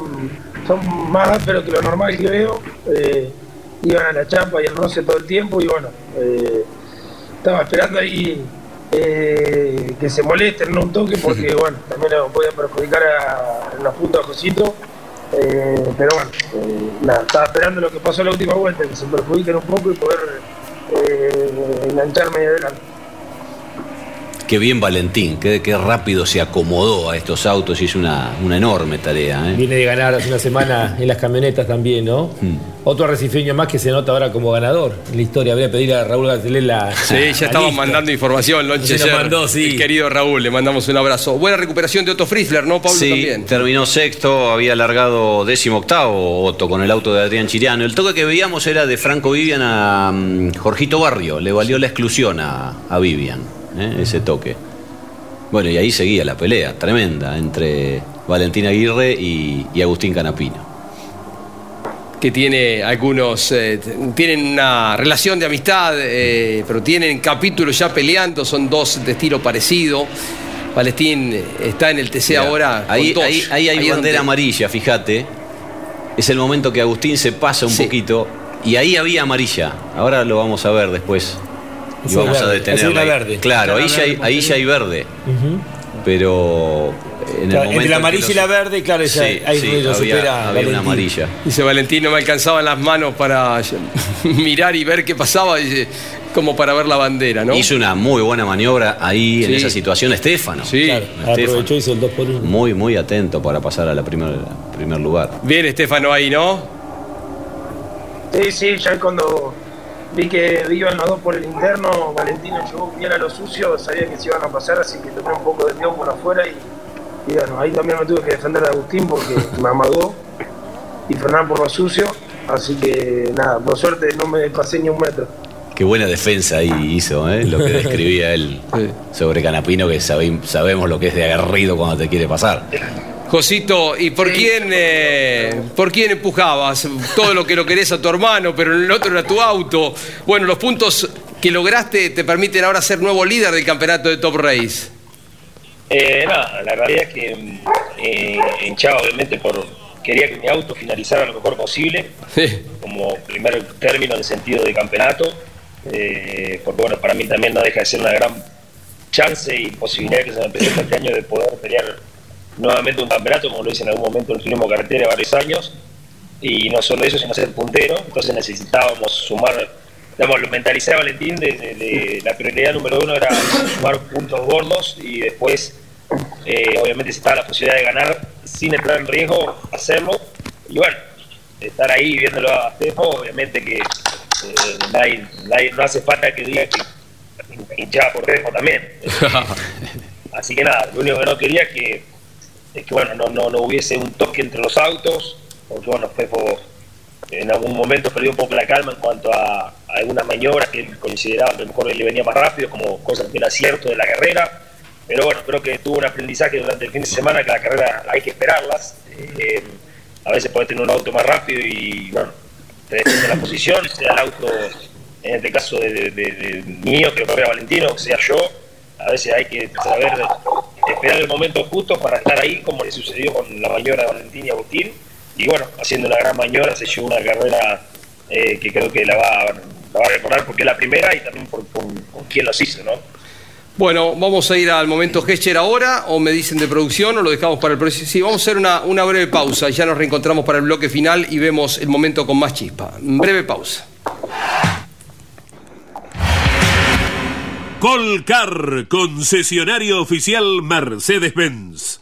Speaker 10: son más ásperos que lo normal que veo, iban a la chapa y al roce todo el tiempo y bueno, estaba esperando ahí eh, que se molesten en un toque porque bueno, también lo podía perjudicar a, en los puntos a Josito Eh, pero bueno, eh, nada, estaba esperando lo que pasó en la última vuelta, que se perjudiquen un poco y poder engancharme adelante.
Speaker 7: Qué bien Valentín, qué, qué rápido se acomodó a estos autos y es una, una enorme tarea. ¿eh?
Speaker 3: Viene de ganar hace una semana en las camionetas también, ¿no?
Speaker 7: Hmm.
Speaker 3: Otro recifeño más que se nota ahora como ganador en la historia. Voy a pedir a Raúl Garcelés la.
Speaker 2: Sí, ya estamos mandando información, Lonche.
Speaker 3: Se lo
Speaker 2: ayer.
Speaker 3: mandó, sí.
Speaker 2: El querido Raúl, le mandamos un abrazo. Buena recuperación de Otto Frizzler, ¿no, Pablo?
Speaker 7: Sí,
Speaker 2: También.
Speaker 7: terminó sexto, había largado décimo octavo Otto con el auto de Adrián Chiriano. El toque que veíamos era de Franco Vivian a mm, Jorgito Barrio, le valió la exclusión a, a Vivian, ¿eh? ese toque. Bueno, y ahí seguía la pelea tremenda entre Valentín Aguirre y, y Agustín Canapino.
Speaker 2: que tiene algunos, eh, tienen una relación de amistad, eh, pero tienen capítulos ya peleando, son dos de estilo parecido. Valentín eh, está en el TC ahora.
Speaker 7: Ahí, ahí- ahí hay bandera
Speaker 2: donde-
Speaker 7: amarilla, fíjate. Es el momento que Agustín se pasa un poquito. Y ahí había amarilla. Ahora lo vamos a ver después. Y
Speaker 3: Esa
Speaker 7: vamos a
Speaker 3: verde, es
Speaker 7: detenerla.
Speaker 3: la
Speaker 7: ahí.
Speaker 3: verde.
Speaker 7: Claro, ahí
Speaker 3: es
Speaker 7: ya,
Speaker 3: verde,
Speaker 7: ahí ya hay verde. Pero en el
Speaker 3: Claro,
Speaker 7: momento
Speaker 3: entre la
Speaker 7: en
Speaker 3: amarilla y
Speaker 7: los-
Speaker 3: la verde, claro, ya
Speaker 7: Sí,
Speaker 3: hay
Speaker 7: sí,
Speaker 3: ruido,
Speaker 7: había,
Speaker 3: supera
Speaker 7: había
Speaker 3: Valentín.
Speaker 7: una amarilla.
Speaker 2: Dice Valentín, no me alcanzaban las manos para mirar y ver qué pasaba, dice, como para ver la bandera, ¿no?
Speaker 7: Hizo una muy buena maniobra ahí en
Speaker 2: Sí.
Speaker 7: esa situación Estefano.
Speaker 2: Sí.
Speaker 3: Claro, aprovechó y hizo el 2 por 1.
Speaker 7: Muy, muy atento para pasar a la primer, primer lugar.
Speaker 2: Bien, Estefano ahí, ¿no?
Speaker 10: Sí, sí, ya cuando vi que iban los dos por el interno, Valentino llegó bien a lo sucio, sabía que se iban a pasar, así que tomé un poco de tiempo por afuera y, y bueno, ahí también me tuve que defender de Agustín porque me amagó y frenar por lo sucio, así que nada, por suerte no me pasé ni un metro.
Speaker 7: Qué buena defensa ahí hizo, ¿eh? lo que describía él sobre Canapino, que sabe- sabemos lo que es de agarrido cuando te quiere pasar.
Speaker 2: Josito, ¿y por quién eh, por quién empujabas? Todo lo que lo querés a tu hermano, pero el otro era tu auto. Bueno, los puntos que lograste te permiten ahora ser nuevo líder del campeonato de Top Race.
Speaker 11: Eh, nada, la realidad es que eh, hinchaba obviamente por quería que mi auto finalizara lo mejor posible como primer término en el sentido de campeonato eh, porque bueno para mí también no deja de ser una gran chance y posibilidad que se me presenta este año de poder pelear nuevamente un campeonato como lo hice en algún momento en el turismo carretera varios años y no solo eso sino ser puntero entonces necesitábamos sumar digamos lo mentalicé a Valentín de, de- de- la prioridad número uno era sumar puntos gordos y después eh, obviamente si estaba la posibilidad de ganar sin entrar en riesgo, hacerlo. Y bueno, estar ahí viéndolo a Stefo, obviamente que eh, nadie, nadie- no hace falta que diga que hinchaba por Stefo también. Así que nada, lo único que no quería es que, es que bueno, no, no, no hubiese un toque entre los autos, porque bueno, Stefo en algún momento perdió un poco la calma en cuanto a, algunas maniobras que él consideraba que a lo mejor le venía más rápido, como cosas que era cierto de la carrera. Pero bueno, creo que tuvo un aprendizaje durante el fin de semana que la carrera hay que esperarlas. Eh, a veces puedes tener un auto más rápido y bueno, te defiende la posición, sea el auto, en este caso de, de- de- de mío, que lo Valentino, sea yo. A veces hay que saber esperar el momento justo para estar ahí, como le sucedió con la maniobra de Valentín y Agustín. Y bueno, haciendo una gran maniobra se llevó una carrera eh, que creo que la va, la va a recordar porque es la primera y también por, por- quién los hizo, ¿no?
Speaker 2: Bueno, vamos a ir al momento Gescher ahora, o me dicen de producción, o lo dejamos para el próximo. Sí, vamos a hacer una, una breve pausa y ya nos reencontramos para el bloque final y vemos el momento con más chispa. Breve pausa.
Speaker 1: Colcar, concesionario oficial Mercedes-Benz.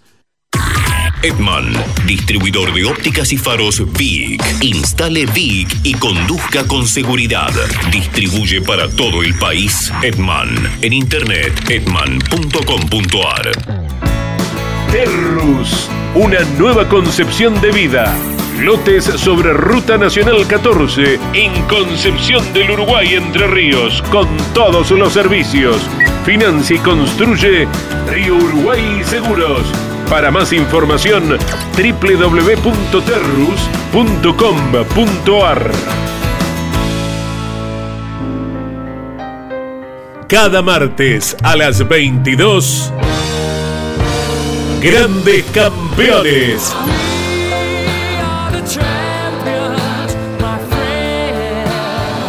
Speaker 12: Edman, distribuidor de ópticas y faros VIC. Instale VIC y conduzca con seguridad. Distribuye para todo el país Edman. En internet, edman.com.ar.
Speaker 1: Terrus, una nueva concepción de vida. Lotes sobre Ruta Nacional 14 en Concepción del Uruguay Entre Ríos con todos los servicios. Financia y construye Río Uruguay Seguros. Para más información www.terrus.com.ar Cada martes a las 22 Grandes Campeones.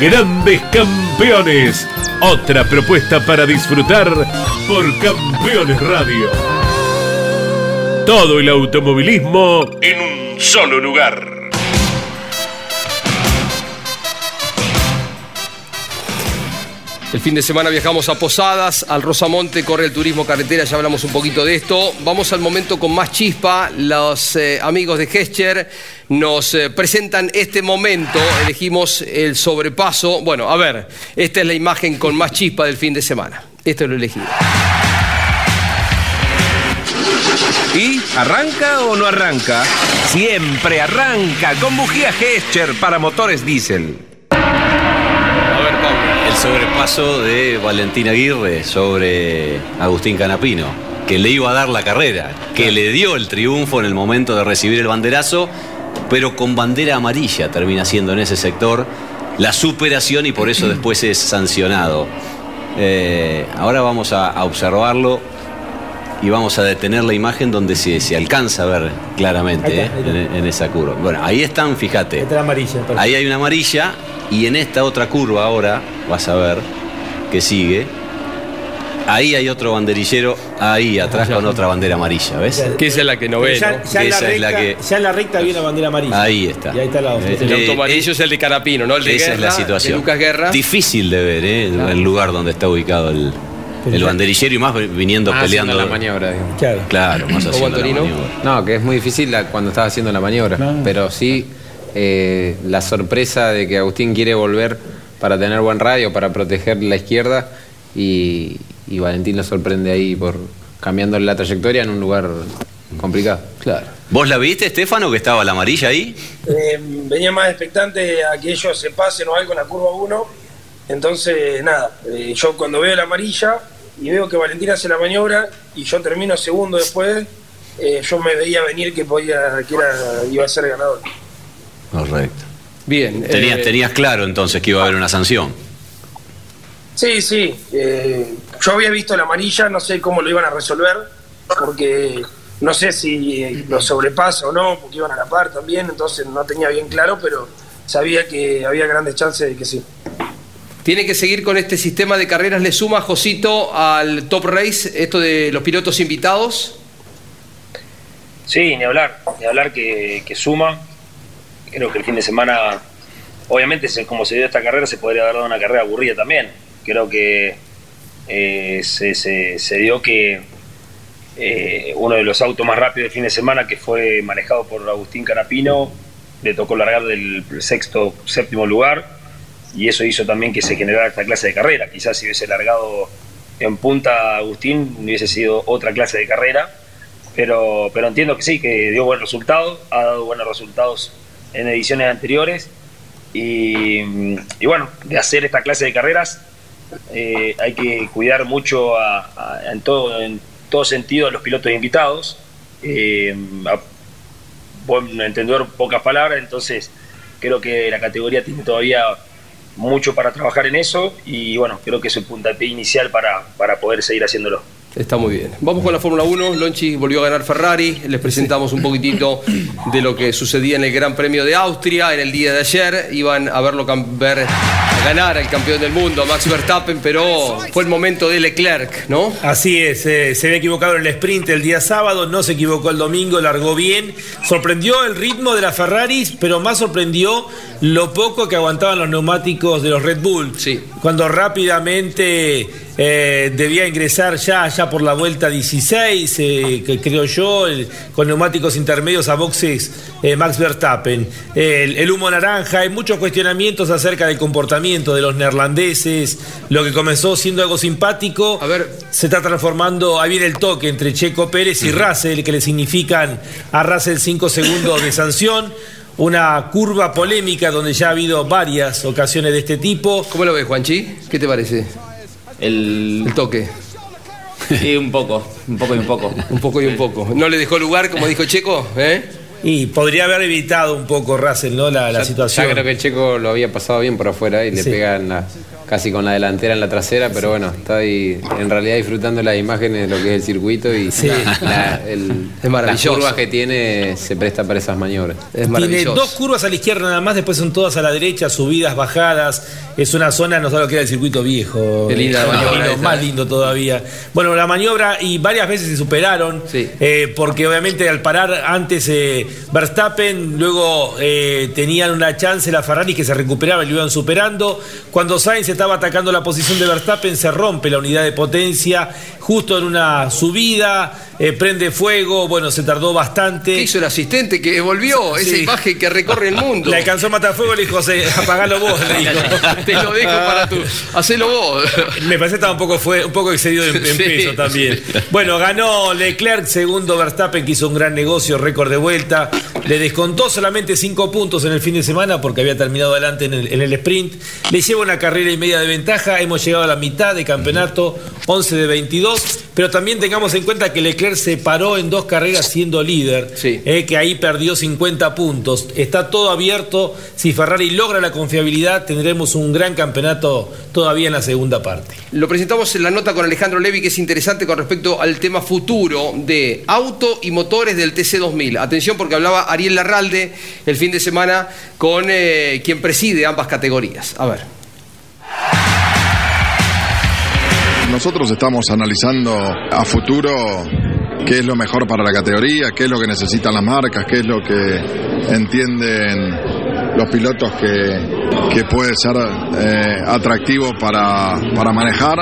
Speaker 1: Grandes Campeones. Otra propuesta para disfrutar por Campeones Radio. Todo el automovilismo en un solo lugar.
Speaker 2: El fin de semana viajamos a Posadas, al Rosamonte, corre el turismo carretera, ya hablamos un poquito de esto. Vamos al momento con más chispa. Los eh, amigos de Gescher nos eh, presentan este momento. Elegimos el sobrepaso. Bueno, a ver, esta es la imagen con más chispa del fin de semana. Esto lo elegí.
Speaker 13: ¿Y arranca o no arranca? Siempre arranca con bujía Gescher para motores diésel.
Speaker 7: El sobrepaso de Valentín Aguirre sobre Agustín Canapino, que le iba a dar la carrera, que le dio el triunfo en el momento de recibir el banderazo, pero con bandera amarilla termina siendo en ese sector la superación y por eso después es sancionado. Eh, ahora vamos a, a observarlo y vamos a detener la imagen donde se, se alcanza a ver claramente
Speaker 3: Ahí está,
Speaker 7: eh,
Speaker 3: ahí
Speaker 7: en, en esa curva. Bueno, ahí están, fíjate.
Speaker 3: La amarilla. perfecto.
Speaker 7: Ahí hay una amarilla y en esta otra curva ahora, vas a ver, que sigue. Ahí hay otro banderillero, ahí atrás con otra bandera amarilla, ¿ves?
Speaker 2: Que esa es la que no ve,
Speaker 3: Ya,
Speaker 2: ¿no?
Speaker 3: ya en la
Speaker 7: Esa es la
Speaker 3: recta,
Speaker 7: que-
Speaker 3: ya en la recta viene la bandera amarilla.
Speaker 7: Ahí está.
Speaker 3: Y ahí está la otra.
Speaker 7: Eh,
Speaker 2: El
Speaker 7: eh,
Speaker 2: auto amarillo es el de Carapino, ¿no? El de
Speaker 7: Esa
Speaker 2: Guerra,
Speaker 7: es la situación.
Speaker 2: de Lucas Guerra.
Speaker 7: Difícil de ver, ¿eh? El lugar donde está ubicado el, el banderillero y más viniendo
Speaker 5: Más
Speaker 7: peleando.
Speaker 5: haciendo la maniobra, digamos.
Speaker 3: Claro.
Speaker 7: Claro, más
Speaker 2: ¿Cómo,
Speaker 7: haciendo la
Speaker 2: Antonino?
Speaker 7: maniobra.
Speaker 5: No, que es muy difícil la- cuando estás haciendo la maniobra. Pero sí, eh, la sorpresa de que Agustín quiere volver para tener buen radio, para proteger la izquierda, y, y Valentín lo sorprende ahí por cambiando la trayectoria en un lugar complicado.
Speaker 2: Claro.
Speaker 7: ¿Vos la viste, Estefano, que estaba la amarilla ahí?
Speaker 10: Eh, venía más expectante a que ellos se pasen o algo en la curva 1. Entonces, nada, eh, yo cuando veo la amarilla y veo que Valentina hace la maniobra y yo termino segundo después, eh, yo me veía venir que podía que era, iba a ser ganador.
Speaker 7: Correcto.
Speaker 2: Bien.
Speaker 7: Tenías,
Speaker 2: eh,
Speaker 7: tenías claro entonces que iba a haber una sanción.
Speaker 10: Sí, sí. eh, yo había visto la amarilla, no sé cómo lo iban a resolver, porque no sé si eh, lo sobrepaso o no, porque iban a la par también, entonces no tenía bien claro, pero sabía que había grandes chances de que sí.
Speaker 2: Tiene que seguir con este sistema de carreras. Le suma Josito al Top Race, esto de los pilotos invitados.
Speaker 11: Sí, ni hablar, ni hablar que, que suma. Creo que el fin de semana, obviamente, como se dio esta carrera, se podría haber dado una carrera aburrida también. Creo que eh, se, dio que eh, uno de los autos más rápidos del fin de semana, que fue manejado por Agustín Canapino, le tocó largar del sexto, séptimo lugar, y eso hizo también que se generara esta clase de carrera. Quizás si hubiese largado en punta Agustín, hubiese sido otra clase de carrera pero, pero entiendo que sí, que dio buen resultado, ha dado buenos resultados en ediciones anteriores y bueno, de hacer esta clase de carreras eh, hay que cuidar mucho a- en, todo, en todo sentido a los pilotos invitados, eh, a buen entendedor, pocas palabras, entonces creo que la categoría tiene todavía mucho para trabajar en eso y bueno, creo que es el puntapié inicial para, para poder seguir haciéndolo.
Speaker 2: Está muy bien. Vamos con la Fórmula 1. Lonchi volvió a ganar Ferrari. Les presentamos un poquitito de lo que sucedía en el Gran Premio de Austria en el día de ayer. Iban a verlo ver ganar al campeón del mundo, a Max Verstappen, pero fue el momento de Leclerc, ¿no?
Speaker 3: Así es, eh, se había equivocado en el sprint el día sábado, no se equivocó el domingo, largó bien. Sorprendió el ritmo de las Ferraris, pero más sorprendió lo poco que aguantaban los neumáticos de los Red Bull. Cuando rápidamente eh, debía ingresar ya, ya por la vuelta 16, eh, que creo yo, el- con neumáticos intermedios a boxes eh, Max Verstappen. El, el humo naranja, hay muchos cuestionamientos acerca del comportamiento de los neerlandeses, lo que comenzó siendo algo simpático, se está transformando, ahí viene el toque entre Checo Pérez y Russell, que le significan a Russell 5 segundos de sanción. Una curva polémica donde ya ha habido varias ocasiones de este tipo.
Speaker 2: ¿Cómo lo ves, Juanchi? ¿Qué te parece?
Speaker 6: El,
Speaker 2: toque.
Speaker 6: Sí, un poco, un poco y un poco.
Speaker 2: Un poco y un poco. ¿No le dejó lugar, como dijo Checo? ¿Eh?
Speaker 3: Y podría haber evitado un poco Russell, ¿no? La, la
Speaker 5: Ya-
Speaker 3: situación.
Speaker 5: Ya creo que el Checo lo había pasado bien por afuera y le
Speaker 3: Sí.
Speaker 5: pegan la, casi con la delantera en la trasera, pero bueno, estoy en realidad disfrutando las imágenes de lo que es el circuito y la- el-
Speaker 2: Es maravilloso.
Speaker 5: las curvas que tiene se presta para esas maniobras.
Speaker 3: Tiene dos curvas a la izquierda nada más, después son todas a la derecha, subidas, bajadas. Es una zona, no sé lo que era el circuito viejo.
Speaker 2: Qué linda la maniobra
Speaker 3: más lindo todavía. Bueno, la maniobra y varias veces se superaron, eh, porque obviamente al parar antes eh, Verstappen, luego eh, tenían una chance la Ferrari que se recuperaba y lo iban superando. Cuando Sainz estaba atacando la posición de Verstappen, se rompe la unidad de potencia, justo en una subida, eh, prende fuego, bueno, se tardó bastante.
Speaker 2: ¿Qué hizo el asistente que volvió? Esa
Speaker 3: Sí.
Speaker 2: imagen que recorre el mundo.
Speaker 3: Le alcanzó a matar fuego, le dijo, "Se- apagalo vos, le dijo.
Speaker 2: Te lo dejo para tú. Hacelo vos.
Speaker 3: Me parece que estaba un poco, fue, un poco excedido en, en
Speaker 2: Sí.
Speaker 3: peso también. Bueno, ganó Leclerc, segundo Verstappen, que hizo un gran negocio, récord de vuelta. Le descontó solamente cinco puntos en el fin de semana porque había terminado adelante en el, en el sprint. Le lleva una carrera y media de ventaja. Hemos llegado a la mitad de campeonato, 11 de 22. Pero también tengamos en cuenta que Leclerc se paró en dos carreras siendo líder, eh, que ahí perdió 50 puntos. Está todo abierto. Si Ferrari logra la confiabilidad, tendremos un gran campeonato todavía en la segunda parte.
Speaker 2: Lo presentamos en la nota con Alejandro Levi, que es interesante con respecto al tema futuro de auto y motores del TC2000. Atención porque hablaba Ariel Larralde el fin de semana con eh, quien preside ambas categorías. A ver.
Speaker 14: Nosotros estamos analizando a futuro qué es lo mejor para la categoría, qué es lo que necesitan las marcas, qué es lo que entienden los pilotos que, que puede ser eh, atractivo para, para manejar,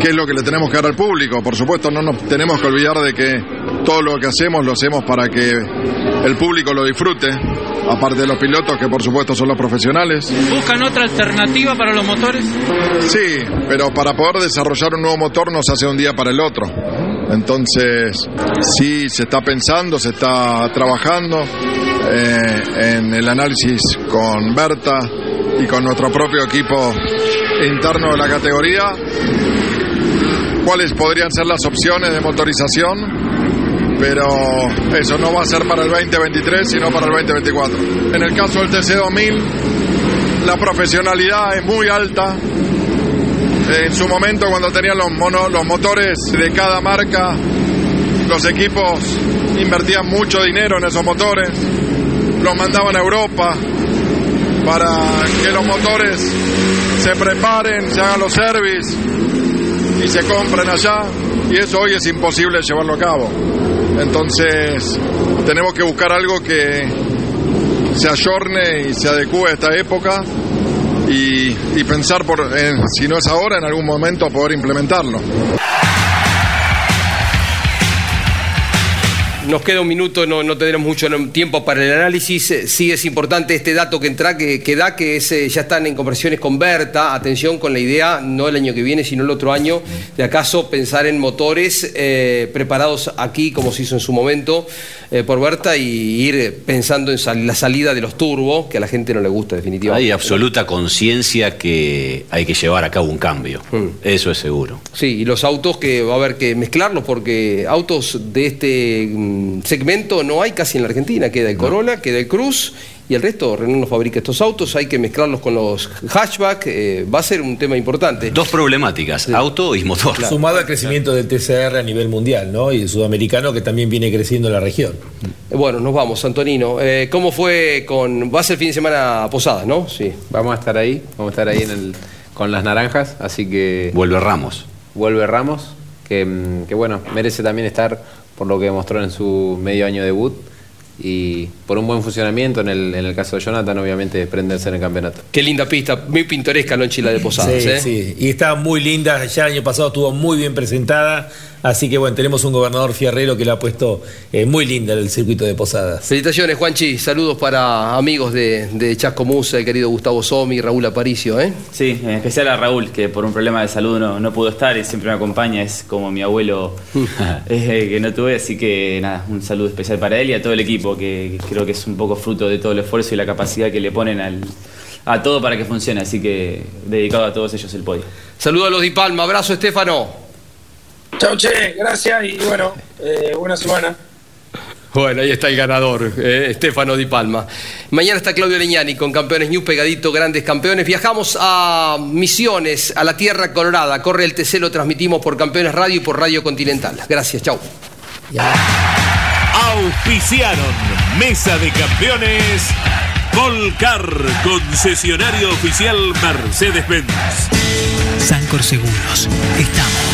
Speaker 14: qué es lo que le tenemos que dar al público. Por supuesto, no nos tenemos que olvidar de que todo lo que hacemos lo hacemos para que el público lo disfrute, aparte de los pilotos que por supuesto son los profesionales.
Speaker 15: ¿Buscan otra alternativa para los motores?
Speaker 14: Sí, pero para poder desarrollar un nuevo motor no se hace un día para el otro. Entonces, sí, se está pensando, se está trabajando eh, en el análisis con Berta y con nuestro propio equipo interno de la categoría. ¿Cuáles podrían ser las opciones de motorización? Pero eso no va a ser para el 2023, sino para el 2024. En el caso del TC2000, la profesionalidad es muy alta. En su momento, cuando tenían los, mono- los motores de cada marca, los equipos invertían mucho dinero en esos motores, los mandaban a Europa para que los motores se preparen, se hagan los service y se compren allá. Y eso hoy es imposible llevarlo a cabo. Entonces, tenemos que buscar algo que se ayorne y se adecue a esta época y, pensar, por, si no es ahora, en algún momento poder implementarlo.
Speaker 2: Nos queda un minuto, no, no tendremos mucho tiempo para el análisis. Eh, Sí es importante este dato que, entra, que, que da, que es, eh, ya están en conversaciones con Berta. Atención con la idea, no el año que viene, sino el otro año, de acaso pensar en motores eh, preparados aquí, como se hizo en su momento, eh, por Berta, y ir pensando en sal- la salida de los turbos, que a la gente no le gusta definitivamente.
Speaker 7: Hay absoluta conciencia que hay que llevar a cabo un cambio. Eso es seguro.
Speaker 2: Sí, y los autos que va a haber que mezclarlos porque autos de este segmento no hay casi en la Argentina. Queda el Corolla, queda el Cruz y el resto Renault no fabrica estos autos. Hay que mezclarlos con los hatchback. eh, va a ser un tema importante.
Speaker 7: Dos problemáticas, auto y motor.
Speaker 3: Sumado al crecimiento del TCR a nivel mundial, ¿no? Y el sudamericano que también viene creciendo en la región.
Speaker 2: Bueno, nos vamos, Antonino. Eh, ¿Cómo fue con.? Va a ser fin de semana posada, ¿no? Sí.
Speaker 5: Vamos a estar ahí, vamos a estar ahí en el, con las naranjas, así que...
Speaker 7: Vuelve Ramos.
Speaker 5: Vuelve Ramos, que, mm, que bueno, merece también estar por lo que demostró en su medio año debut y por un buen funcionamiento en el, en el caso de Jonathan, obviamente prenderse en el campeonato.
Speaker 2: Qué linda pista, muy pintoresca Lonchila de Posadas.
Speaker 3: Sí,
Speaker 2: ¿eh?
Speaker 3: sí. Y está muy linda, ya el año pasado estuvo muy bien presentada, así que bueno, tenemos un gobernador fierrero que la ha puesto eh, muy linda en el circuito de Posadas.
Speaker 2: Felicitaciones, Juanchi. Saludos para amigos de, de Chasco Musa, el querido Gustavo Somi y Raúl Aparicio. ¿eh?
Speaker 6: Sí, en especial a Raúl, que por un problema de salud no, no pudo estar y siempre me acompaña, es como mi abuelo eh, que no tuve, así que nada, un saludo especial para él y a todo el equipo, que, que creo que es un poco fruto de todo el esfuerzo y la capacidad que le ponen al, a todo para que funcione, así que dedicado a todos ellos el podio.
Speaker 2: Saludos a los Di Palma, abrazo Estefano.
Speaker 10: Chau, che, gracias y bueno, eh, buena semana.
Speaker 2: Bueno, ahí está el ganador, eh, Estefano Di Palma. Mañana está Claudio Leñani con Campeones News, pegadito, grandes campeones. Viajamos a Misiones, a la Tierra Colorada. Corre el TC, lo transmitimos por Campeones Radio y por Radio Continental. Gracias, chau.
Speaker 1: Auspiciaron Mesa de Campeones. Volcar, concesionario oficial Mercedes-Benz.
Speaker 16: Sancor Seguros. Estamos.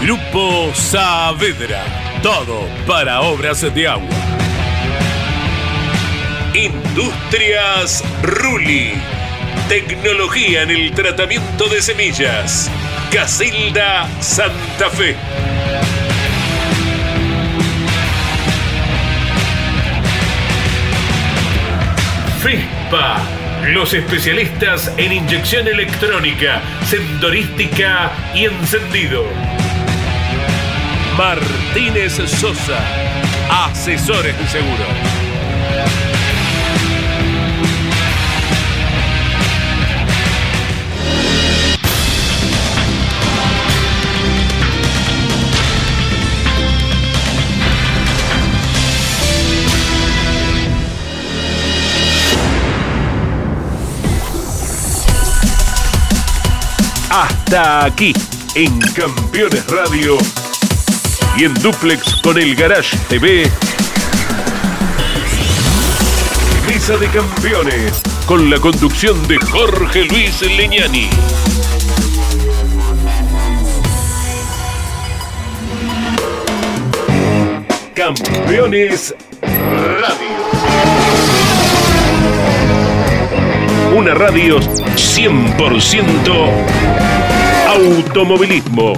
Speaker 1: Grupo Saavedra. Todo para obras de agua. Industrias Ruli. Tecnología en el tratamiento de semillas. Casilda Santa Fe. FISPA, los especialistas en inyección electrónica, sendorística y encendido. Martínez Sosa, asesores de seguro. Hasta aquí, en Campeones Radio y en Duplex con el Garage TV. Mesa de Campeones, con la conducción de Jorge Luis Leñani. Campeones Radio. Una radio 100% automovilismo.